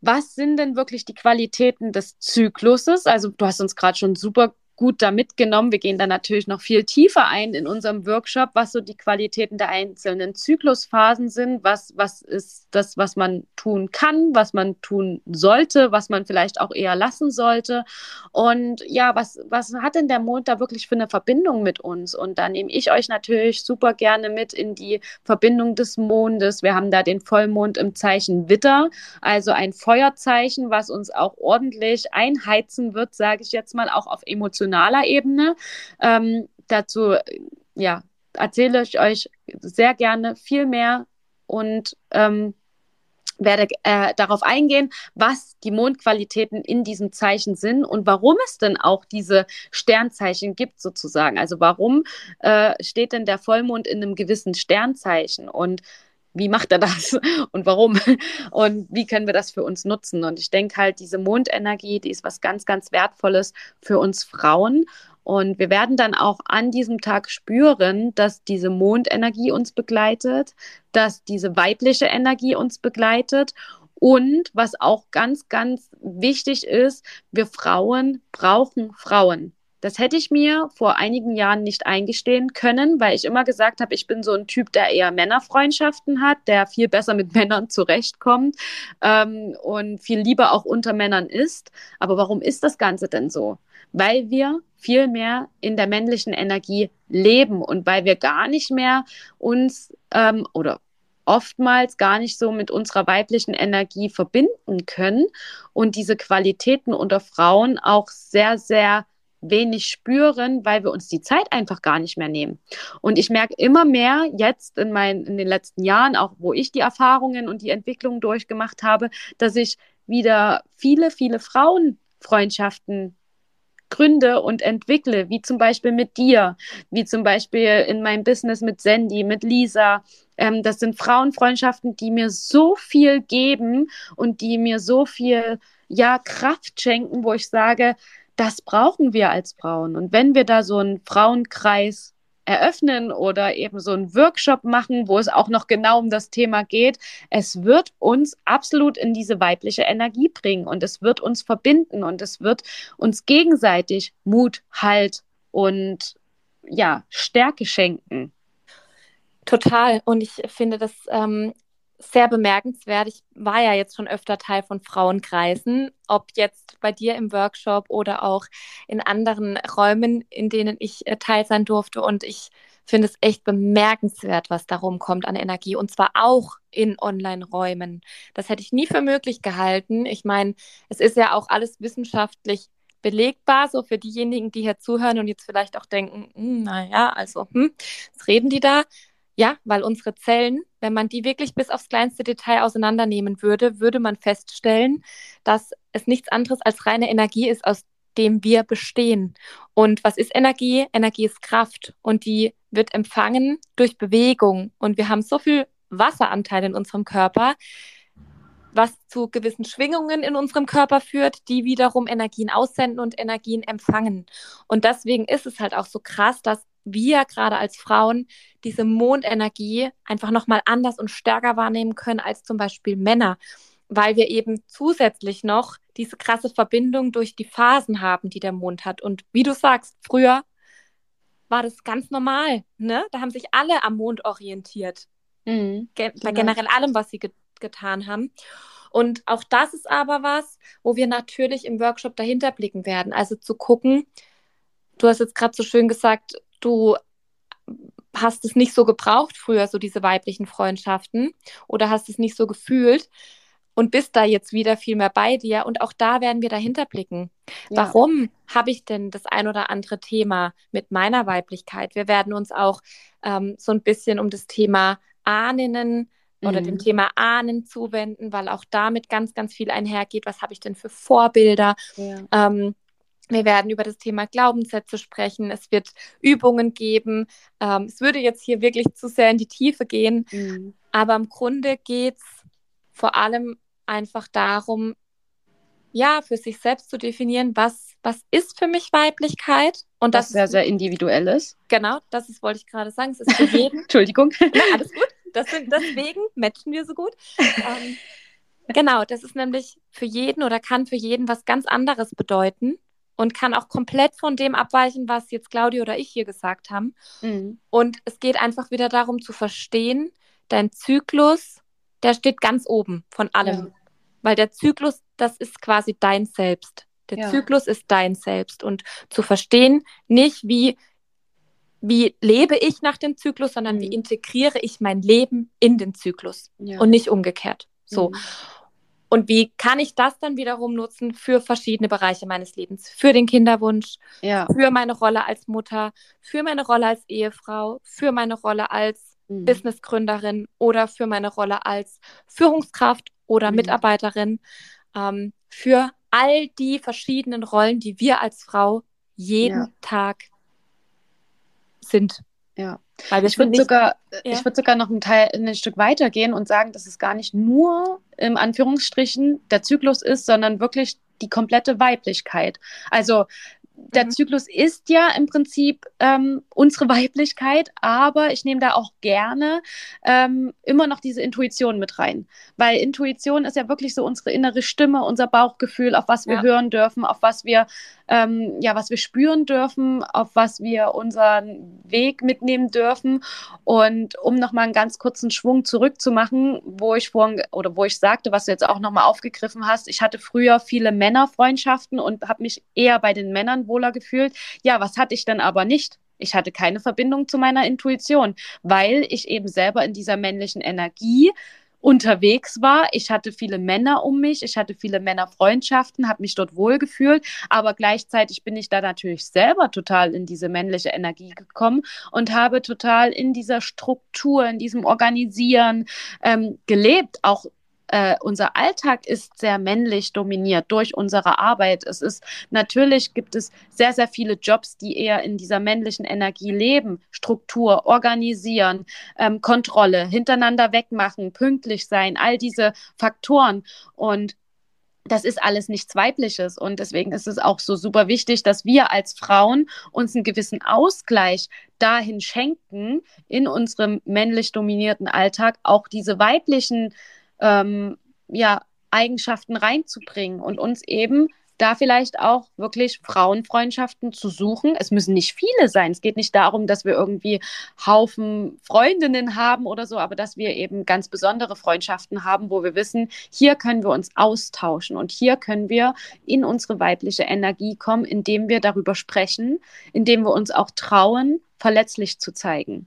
Speaker 1: was sind denn wirklich die Qualitäten des Zykluses? Also du hast uns gerade schon super gut da mitgenommen. Wir gehen da natürlich noch viel tiefer ein in unserem Workshop, was so die Qualitäten der einzelnen Zyklusphasen sind, was, was ist das, was man tun kann, was man tun sollte, was man vielleicht auch eher lassen sollte. Und ja, was, was hat denn der Mond da wirklich für eine Verbindung mit uns? Und da nehme ich euch natürlich super gerne mit in die Verbindung des Mondes. Wir haben da den Vollmond im Zeichen Witter, also ein Feuerzeichen, was uns auch ordentlich einheizen wird, sage ich jetzt mal, auch auf emotionalen emotionaler Ebene. Ähm, dazu ja, erzähle ich euch sehr gerne viel mehr und ähm, werde äh, darauf eingehen, was die Mondqualitäten in diesem Zeichen sind und warum es denn auch diese Sternzeichen gibt sozusagen. Also warum äh, steht denn der Vollmond in einem gewissen Sternzeichen und wie macht er das und warum und wie können wir das für uns nutzen. Und ich denke halt, diese Mondenergie, die ist was ganz, ganz Wertvolles für uns Frauen. Und wir werden dann auch an diesem Tag spüren, dass diese Mondenergie uns begleitet, dass diese weibliche Energie uns begleitet. Und was auch ganz, ganz wichtig ist, wir Frauen brauchen Frauen. Das hätte ich mir vor einigen Jahren nicht eingestehen können, weil ich immer gesagt habe, ich bin so ein Typ, der eher Männerfreundschaften hat, der viel besser mit Männern zurechtkommt ähm, und viel lieber auch unter Männern ist. Aber warum ist das Ganze denn so? Weil wir viel mehr in der männlichen Energie leben und weil wir gar nicht mehr uns ähm, oder oftmals gar nicht so mit unserer weiblichen Energie verbinden können und diese Qualitäten unter Frauen auch sehr, sehr wenig spüren, weil wir uns die Zeit einfach gar nicht mehr nehmen. Und ich merke immer mehr jetzt in, meinen, in den letzten Jahren, auch wo ich die Erfahrungen und die Entwicklungen durchgemacht habe, dass ich wieder viele, viele Frauenfreundschaften gründe und entwickle, wie zum Beispiel mit dir, wie zum Beispiel in meinem Business mit Sandy, mit Lisa. Ähm, das sind Frauenfreundschaften, die mir so viel geben und die mir so viel ja, Kraft schenken, wo ich sage, das brauchen wir als Frauen. Und wenn wir da so einen Frauenkreis eröffnen oder eben so einen Workshop machen, wo es auch noch genau um das Thema geht, es wird uns absolut in diese weibliche Energie bringen und es wird uns verbinden und es wird uns gegenseitig Mut, Halt und ja, Stärke schenken.
Speaker 2: Total. Und ich finde das ähm, sehr bemerkenswert. Ich war ja jetzt schon öfter Teil von Frauenkreisen, ob jetzt bei dir im Workshop oder auch in anderen Räumen, in denen ich äh, teil sein durfte. Und ich finde es echt bemerkenswert, was darum kommt an Energie. Und zwar auch in Online-Räumen. Das hätte ich nie für möglich gehalten. Ich meine, es ist ja auch alles wissenschaftlich belegbar, so für diejenigen, die hier zuhören und jetzt vielleicht auch denken, hm, naja, also, hm, was reden die da? Ja, weil unsere Zellen, wenn man die wirklich bis aufs kleinste Detail auseinandernehmen würde, würde man feststellen, dass es nichts anderes als reine Energie ist, aus dem wir bestehen. Und was ist Energie? Energie ist Kraft und die wird empfangen durch Bewegung. Und wir haben so viel Wasseranteil in unserem Körper, was zu gewissen Schwingungen in unserem Körper führt, die wiederum Energien aussenden und Energien empfangen. Und deswegen ist es halt auch so krass, dass wir gerade als Frauen diese Mondenergie einfach nochmal anders und stärker wahrnehmen können als zum Beispiel Männer, weil wir eben zusätzlich noch diese krasse Verbindung durch die Phasen haben, die der Mond hat. Und wie du sagst, früher war das ganz normal. Ne? Da haben sich alle am Mond orientiert. Mhm, Ge bei genau. generell allem, was sie ge getan haben. Und auch das ist aber was, wo wir natürlich im Workshop dahinter blicken werden. Also zu gucken, du hast jetzt gerade so schön gesagt, du hast es nicht so gebraucht früher, so diese weiblichen Freundschaften, oder hast es nicht so gefühlt und bist da jetzt wieder viel mehr bei dir. Und auch da werden wir dahinter blicken. Ja. Warum habe ich denn das ein oder andere Thema mit meiner Weiblichkeit? Wir werden uns auch ähm, so ein bisschen um das Thema Ahnen oder dem mhm. Thema Ahnen zuwenden, weil auch damit ganz, ganz viel einhergeht. Was habe ich denn für Vorbilder? Ja. Ähm, wir werden über das Thema Glaubenssätze sprechen. Es wird Übungen geben. Ähm, es würde jetzt hier wirklich zu sehr in die Tiefe gehen. Mhm. Aber im Grunde geht es vor allem einfach darum, ja, für sich selbst zu definieren, was, was ist für mich Weiblichkeit.
Speaker 1: Und das, das sehr, sehr individuell ist.
Speaker 2: Genau, das ist, wollte ich gerade sagen. Es ist für jeden.
Speaker 1: Entschuldigung.
Speaker 2: Ja, alles gut. Das sind, deswegen matchen wir so gut. ähm, Genau, das ist nämlich für jeden oder kann für jeden was ganz anderes bedeuten und kann auch komplett von dem abweichen, was jetzt Claudia oder ich hier gesagt haben. Mhm. Und es geht einfach wieder darum zu verstehen, dein Zyklus, der steht ganz oben von allem. Ja. Weil der Zyklus, das ist quasi dein Selbst. Der ja. Zyklus ist dein Selbst. Und zu verstehen, nicht wie, wie lebe ich nach dem Zyklus, sondern mhm. wie integriere ich mein Leben in den Zyklus ja. und nicht umgekehrt. So. Mhm. Und wie kann ich das dann wiederum nutzen für verschiedene Bereiche meines Lebens? Für den Kinderwunsch, ja. für meine Rolle als Mutter, für meine Rolle als Ehefrau, für meine Rolle als mhm. Businessgründerin oder für meine Rolle als Führungskraft oder mhm. Mitarbeiterin, ähm, für all die verschiedenen Rollen, die wir als Frau jeden ja. Tag sind.
Speaker 1: Ja. ich würde sogar, ja. ich würde sogar noch ein Teil ein Stück weitergehen und sagen, dass es gar nicht nur im Anführungsstrichen der Zyklus ist, sondern wirklich die komplette Weiblichkeit. Also der mhm. Zyklus ist ja im Prinzip ähm, unsere Weiblichkeit, aber ich nehme da auch gerne ähm, immer noch diese Intuition mit rein. Weil Intuition ist ja wirklich so unsere innere Stimme, unser Bauchgefühl, auf was wir ja. hören dürfen, auf was wir, ähm, ja, was wir spüren dürfen, auf was wir unseren Weg mitnehmen dürfen. Und um nochmal einen ganz kurzen Schwung zurückzumachen, wo ich vorhin oder wo ich sagte, was du jetzt auch nochmal aufgegriffen hast, ich hatte früher viele Männerfreundschaften und habe mich eher bei den Männern wohler gefühlt. Ja, was hatte ich dann aber nicht? Ich hatte keine Verbindung zu meiner Intuition, weil ich eben selber in dieser männlichen Energie unterwegs war. Ich hatte viele Männer um mich, ich hatte viele Männerfreundschaften, habe mich dort wohlgefühlt, aber gleichzeitig bin ich da natürlich selber total in diese männliche Energie gekommen und habe total in dieser Struktur, in diesem Organisieren ähm, gelebt, auch äh, unser Alltag ist sehr männlich dominiert durch unsere Arbeit. Es ist natürlich gibt es sehr, sehr viele Jobs, die eher in dieser männlichen Energie leben. Struktur, organisieren, ähm, Kontrolle, hintereinander wegmachen, pünktlich sein, all diese Faktoren. Und das ist alles nichts Weibliches. Und deswegen ist es auch so super wichtig, dass wir als Frauen uns einen gewissen Ausgleich dahin schenken, in unserem männlich dominierten Alltag auch diese weiblichen ähm, ja, Eigenschaften reinzubringen und uns eben da vielleicht auch wirklich Frauenfreundschaften zu suchen. Es müssen nicht viele sein. Es geht nicht darum, dass wir irgendwie Haufen Freundinnen haben oder so, aber dass wir eben ganz besondere Freundschaften haben, wo wir wissen, hier können wir uns austauschen und hier können wir in unsere weibliche Energie kommen, indem wir darüber sprechen, indem wir uns auch trauen, verletzlich zu zeigen.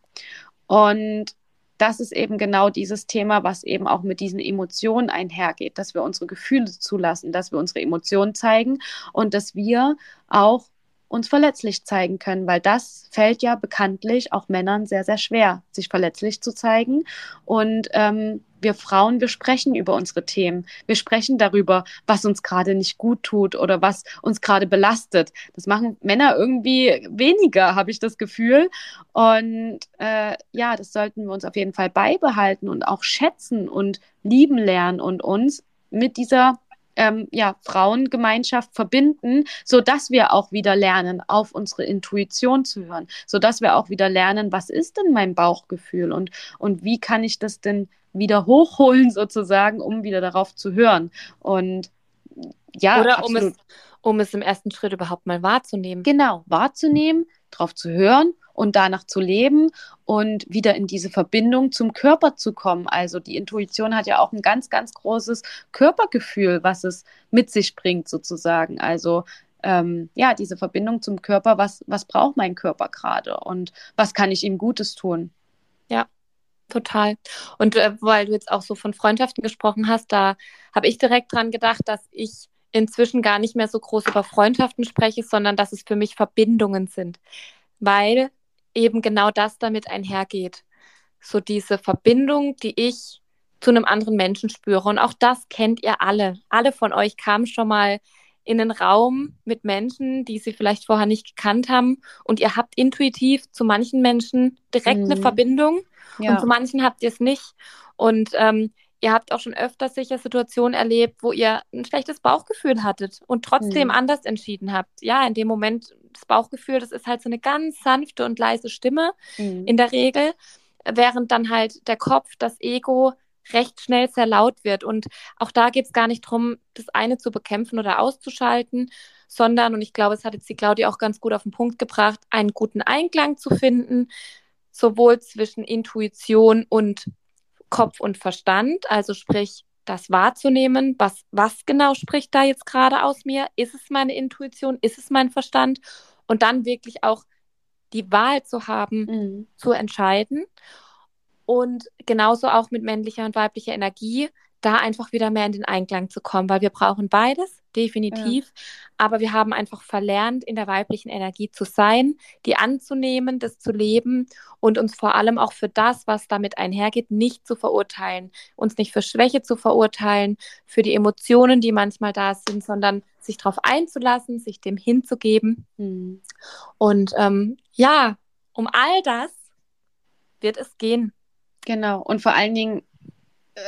Speaker 1: Und das ist eben genau dieses Thema, was eben auch mit diesen Emotionen einhergeht, dass wir unsere Gefühle zulassen, dass wir unsere Emotionen zeigen und dass wir auch uns verletzlich zeigen können, weil das fällt ja bekanntlich auch Männern sehr, sehr schwer, sich verletzlich zu zeigen. Und ähm, wir Frauen, wir sprechen über unsere Themen. Wir sprechen darüber, was uns gerade nicht gut tut oder was uns gerade belastet. Das machen Männer irgendwie weniger, habe ich das Gefühl. Und äh, ja, das sollten wir uns auf jeden Fall beibehalten und auch schätzen und lieben lernen und uns mit dieser ähm, ja, Frauengemeinschaft verbinden, sodass wir auch wieder lernen, auf unsere Intuition zu hören, sodass wir auch wieder lernen, was ist denn mein Bauchgefühl und, und wie kann ich das denn wieder hochholen sozusagen, um wieder darauf zu hören. Und ja,
Speaker 2: oder um es, um es im ersten Schritt überhaupt mal wahrzunehmen.
Speaker 1: Genau, wahrzunehmen, drauf zu hören und danach zu leben und wieder in diese Verbindung zum Körper zu kommen. Also die Intuition hat ja auch ein ganz, ganz großes Körpergefühl, was es mit sich bringt sozusagen. Also ähm, ja, diese Verbindung zum Körper, was, was braucht mein Körper gerade und was kann ich ihm Gutes tun?
Speaker 2: Ja, Total. Und äh, weil du jetzt auch so von Freundschaften gesprochen hast, da habe ich direkt dran gedacht, dass ich inzwischen gar nicht mehr so groß über Freundschaften spreche, sondern dass es für mich Verbindungen sind, weil eben genau das damit einhergeht. So diese Verbindung, die ich zu einem anderen Menschen spüre. Und auch das kennt ihr alle. Alle von euch kamen schon mal in den Raum mit Menschen, die sie vielleicht vorher nicht gekannt haben. Und ihr habt intuitiv zu manchen Menschen direkt mhm. eine Verbindung ja. und zu manchen habt ihr es nicht. Und ähm, ihr habt auch schon öfter sicher Situationen erlebt, wo ihr ein schlechtes Bauchgefühl hattet und trotzdem mhm. anders entschieden habt. Ja, in dem Moment, das Bauchgefühl, das ist halt so eine ganz sanfte und leise Stimme mhm. in der Regel, während dann halt der Kopf, das Ego recht schnell sehr laut wird. Und auch da geht es gar nicht darum, das eine zu bekämpfen oder auszuschalten, sondern, und ich glaube, es hat jetzt die Claudia auch ganz gut auf den Punkt gebracht, einen guten Einklang zu finden, sowohl zwischen Intuition und Kopf und Verstand, also sprich, das wahrzunehmen, was, was genau spricht da jetzt gerade aus mir? Ist es meine Intuition? Ist es mein Verstand? Und dann wirklich auch die Wahl zu haben, mhm. zu entscheiden. Und genauso auch mit männlicher und weiblicher Energie, da einfach wieder mehr in den Einklang zu kommen, weil wir brauchen beides, definitiv. Ja. Aber wir haben einfach verlernt, in der weiblichen Energie zu sein, die anzunehmen, das zu leben und uns vor allem auch für das, was damit einhergeht, nicht zu verurteilen, uns nicht für Schwäche zu verurteilen, für die Emotionen, die manchmal da sind, sondern sich darauf einzulassen, sich dem hinzugeben. Mhm. Und ähm, ja, um all das wird es gehen.
Speaker 1: Genau. Und vor allen Dingen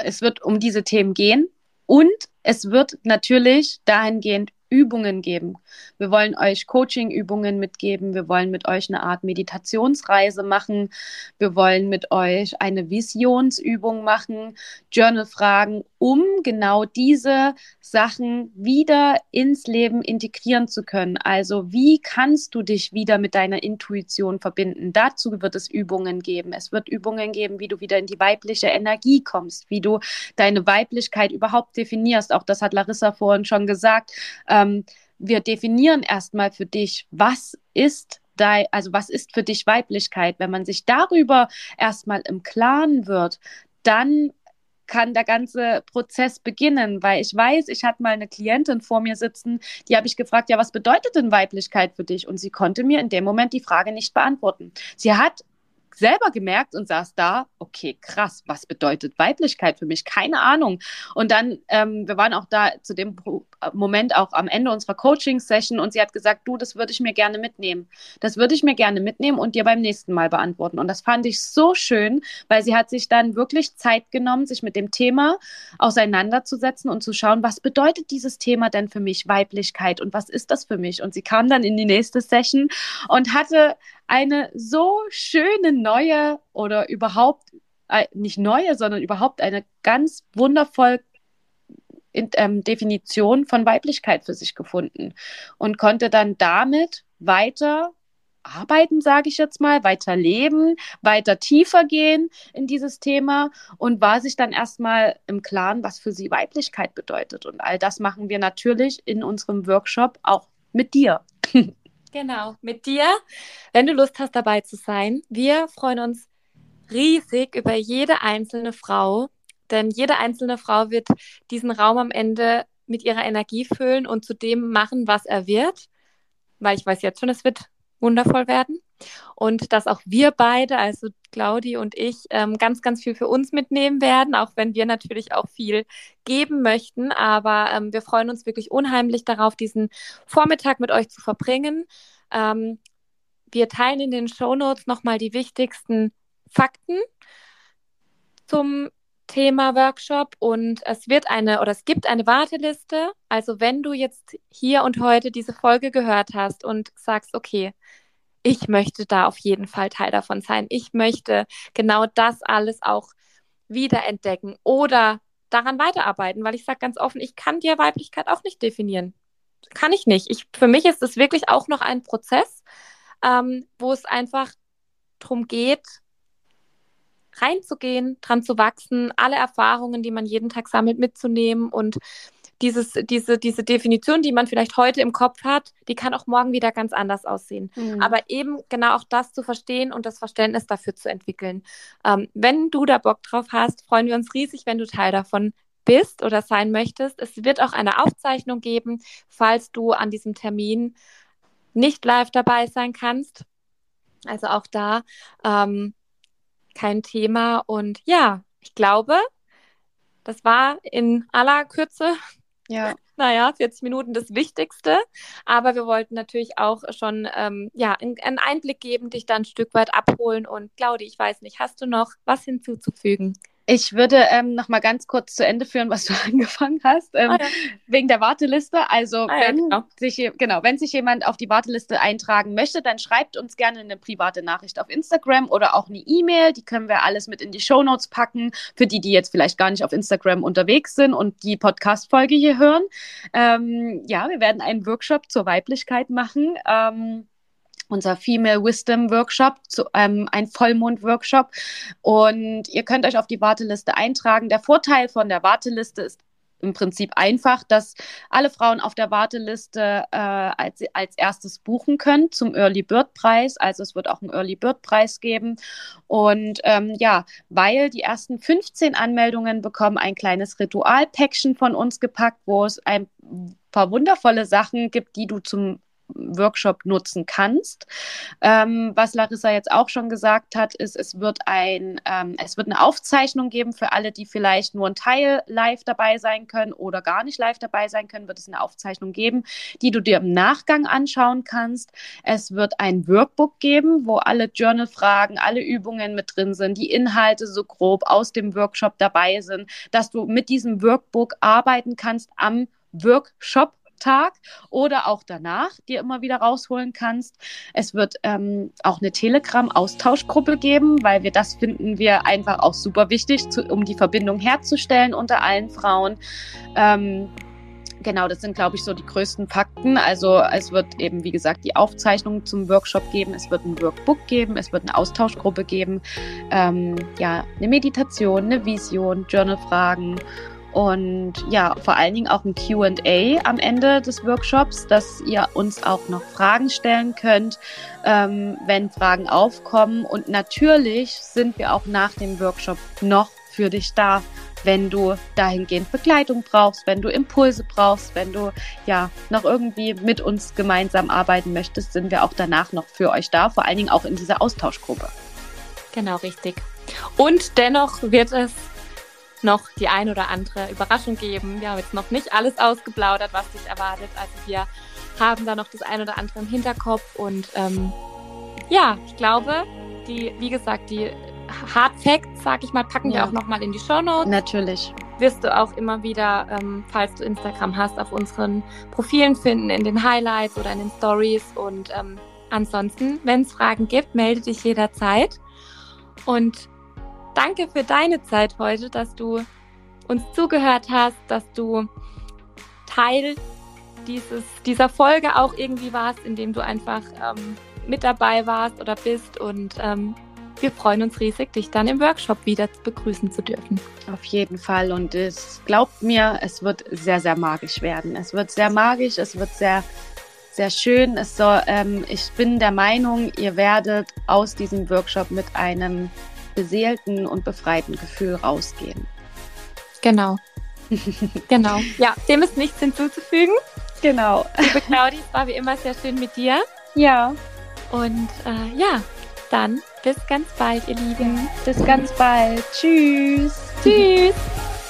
Speaker 1: es wird um diese Themen gehen. Und es wird natürlich dahingehend Übungen geben. Wir wollen euch Coaching-Übungen mitgeben. Wir wollen mit euch eine Art Meditationsreise machen. Wir wollen mit euch eine Visionsübung machen, Journal-Fragen, um genau diese Sachen wieder ins Leben integrieren zu können. Also wie kannst du dich wieder mit deiner Intuition verbinden? Dazu wird es Übungen geben. Es wird Übungen geben, wie du wieder in die weibliche Energie kommst, wie du deine Weiblichkeit überhaupt definierst. Auch das hat Larissa vorhin schon gesagt. Äh, ähm, wir definieren erstmal für dich, was ist dein, also was ist für dich Weiblichkeit. Wenn man sich darüber erstmal im Klaren wird, dann kann der ganze Prozess beginnen, weil ich weiß, ich hatte mal eine Klientin vor mir sitzen, die habe ich gefragt, ja, was bedeutet denn Weiblichkeit für dich? Und sie konnte mir in dem Moment die Frage nicht beantworten. Sie hat selber gemerkt und saß da, okay, krass, was bedeutet Weiblichkeit für mich? Keine Ahnung. Und dann, ähm, wir waren auch da zu dem Moment auch am Ende unserer Coaching-Session und sie hat gesagt, du, das würde ich mir gerne mitnehmen. Das würde ich mir gerne mitnehmen und dir beim nächsten Mal beantworten. Und das fand ich so schön, weil sie hat sich dann wirklich Zeit genommen, sich mit dem Thema auseinanderzusetzen und zu schauen, was bedeutet dieses Thema denn für mich Weiblichkeit und was ist das für mich? Und sie kam dann in die nächste Session und hatte eine so schöne neue oder überhaupt äh, nicht neue, sondern überhaupt eine ganz wundervoll in, ähm, Definition von Weiblichkeit für sich gefunden und konnte dann damit weiter arbeiten, sage ich jetzt mal, weiter leben, weiter tiefer gehen in dieses Thema und war sich dann erstmal im Klaren, was für sie Weiblichkeit bedeutet. Und all das machen wir natürlich in unserem Workshop auch mit dir.
Speaker 2: Genau, mit dir, wenn du Lust hast, dabei zu sein. Wir freuen uns riesig über jede einzelne Frau, denn jede einzelne Frau wird diesen Raum am Ende mit ihrer Energie füllen und zu dem machen, was er wird, weil ich weiß jetzt schon, es wird wundervoll werden. Und dass auch wir beide, also Claudi und ich, ähm, ganz, ganz viel für uns mitnehmen werden, auch wenn wir natürlich auch viel geben möchten. Aber ähm, wir freuen uns wirklich unheimlich darauf, diesen Vormittag mit euch zu verbringen. Ähm, wir teilen in den Show Notes nochmal die wichtigsten Fakten zum Thema Workshop und es wird eine oder es gibt eine Warteliste. Also wenn du jetzt hier und heute diese Folge gehört hast und sagst, okay, ich möchte da auf jeden Fall Teil davon sein. Ich möchte genau das alles auch wiederentdecken oder daran weiterarbeiten, weil ich sage ganz offen, ich kann dir Weiblichkeit auch nicht definieren. Kann ich nicht. Ich, für mich ist es wirklich auch noch ein Prozess, ähm, wo es einfach darum geht, reinzugehen, dran zu wachsen, alle Erfahrungen, die man jeden Tag sammelt, mitzunehmen und dieses, diese, diese Definition, die man vielleicht heute im Kopf hat, die kann auch morgen wieder ganz anders aussehen. Mhm. Aber eben genau auch das zu verstehen und das Verständnis dafür zu entwickeln. Ähm, wenn du da Bock drauf hast, freuen wir uns riesig, wenn du Teil davon bist oder sein möchtest. Es wird auch eine Aufzeichnung geben, falls du an diesem Termin nicht live dabei sein kannst. Also auch da ähm, kein Thema. Und ja, ich glaube, das war in aller Kürze ja. Naja, 40 Minuten das Wichtigste. Aber wir wollten natürlich auch schon ähm, ja, einen Einblick geben, dich dann ein Stück weit abholen. Und Claudi, ich weiß nicht, hast du noch was hinzuzufügen?
Speaker 1: Ich würde ähm, noch mal ganz kurz zu Ende führen, was du angefangen hast, ähm, ah, ja. wegen der Warteliste. Also ah, wenn, ja, genau. sich, genau, wenn sich jemand auf die Warteliste eintragen möchte, dann schreibt uns gerne eine private Nachricht auf Instagram oder auch eine E-Mail. Die können wir alles mit in die Show Notes packen, für die, die jetzt vielleicht gar nicht auf Instagram unterwegs sind und die Podcast-Folge hier hören. Ähm, ja, wir werden einen Workshop zur Weiblichkeit machen. Ähm, unser Female Wisdom Workshop, zu, ähm, ein Vollmond-Workshop. Und ihr könnt euch auf die Warteliste eintragen. Der Vorteil von der Warteliste ist im Prinzip einfach, dass alle Frauen auf der Warteliste äh, als, als erstes buchen können zum Early Bird Preis. Also es wird auch einen Early Bird Preis geben. Und ähm, ja, weil die ersten 15 Anmeldungen bekommen ein kleines Ritual-Päckchen von uns gepackt, wo es ein paar wundervolle Sachen gibt, die du zum Workshop nutzen kannst. Ähm, was Larissa jetzt auch schon gesagt hat, ist, es wird ein, ähm, es wird eine Aufzeichnung geben für alle, die vielleicht nur ein Teil live dabei sein können oder gar nicht live dabei sein können, wird es eine Aufzeichnung geben, die du dir im Nachgang anschauen kannst. Es wird ein Workbook geben, wo alle Journal-Fragen, alle Übungen mit drin sind, die Inhalte so grob aus dem Workshop dabei sind, dass du mit diesem Workbook arbeiten kannst am Workshop Tag oder auch danach dir immer wieder rausholen kannst. Es wird ähm, auch eine Telegram-Austauschgruppe geben, weil wir das finden wir einfach auch super wichtig, zu, um die Verbindung herzustellen unter allen Frauen. Ähm, Genau, das sind, glaube ich, so die größten Fakten. Also es wird eben, wie gesagt, die Aufzeichnung zum Workshop geben, es wird ein Workbook geben, es wird eine Austauschgruppe geben, ähm, ja, eine Meditation, eine Vision, Journalfragen und ja, vor allen Dingen auch ein QA am Ende des Workshops, dass ihr uns auch noch Fragen stellen könnt, ähm, wenn Fragen aufkommen. Und natürlich sind wir auch nach dem Workshop noch für dich da, wenn du dahingehend Begleitung brauchst, wenn du Impulse brauchst, wenn du ja noch irgendwie mit uns gemeinsam arbeiten möchtest, sind wir auch danach noch für euch da, vor allen Dingen auch in dieser Austauschgruppe.
Speaker 2: Genau, richtig. Und dennoch wird es noch die ein oder andere Überraschung geben. Wir haben jetzt noch nicht alles ausgeplaudert, was dich erwartet. Also wir haben da noch das ein oder andere im Hinterkopf und ähm, ja, ich glaube, die, wie gesagt, die Hard Facts, sag ich mal, packen ja. wir auch nochmal in die Show Notes.
Speaker 1: Natürlich.
Speaker 2: Wirst du auch immer wieder, ähm, falls du Instagram hast, auf unseren Profilen finden, in den Highlights oder in den Stories. Und ähm, ansonsten, wenn es Fragen gibt, melde dich jederzeit. Und danke für deine Zeit heute, dass du uns zugehört hast, dass du Teil dieses, dieser Folge auch irgendwie warst, indem du einfach ähm, mit dabei warst oder bist. Und ähm, wir freuen uns riesig, dich dann im Workshop wieder begrüßen zu dürfen.
Speaker 1: Auf jeden Fall. Und es glaubt mir, es wird sehr, sehr magisch werden. Es wird sehr magisch, es wird sehr, sehr schön. Es soll, ähm, ich bin der Meinung, ihr werdet aus diesem Workshop mit einem beseelten und befreiten Gefühl rausgehen.
Speaker 2: Genau. genau. Ja, dem ist nichts hinzuzufügen.
Speaker 1: Genau.
Speaker 2: Liebe Claudi, es war wie immer sehr schön mit dir.
Speaker 1: Ja.
Speaker 2: Und äh, ja, dann bis ganz bald, ihr Lieben.
Speaker 1: Bis ganz bald. Tschüss.
Speaker 2: Tschüss.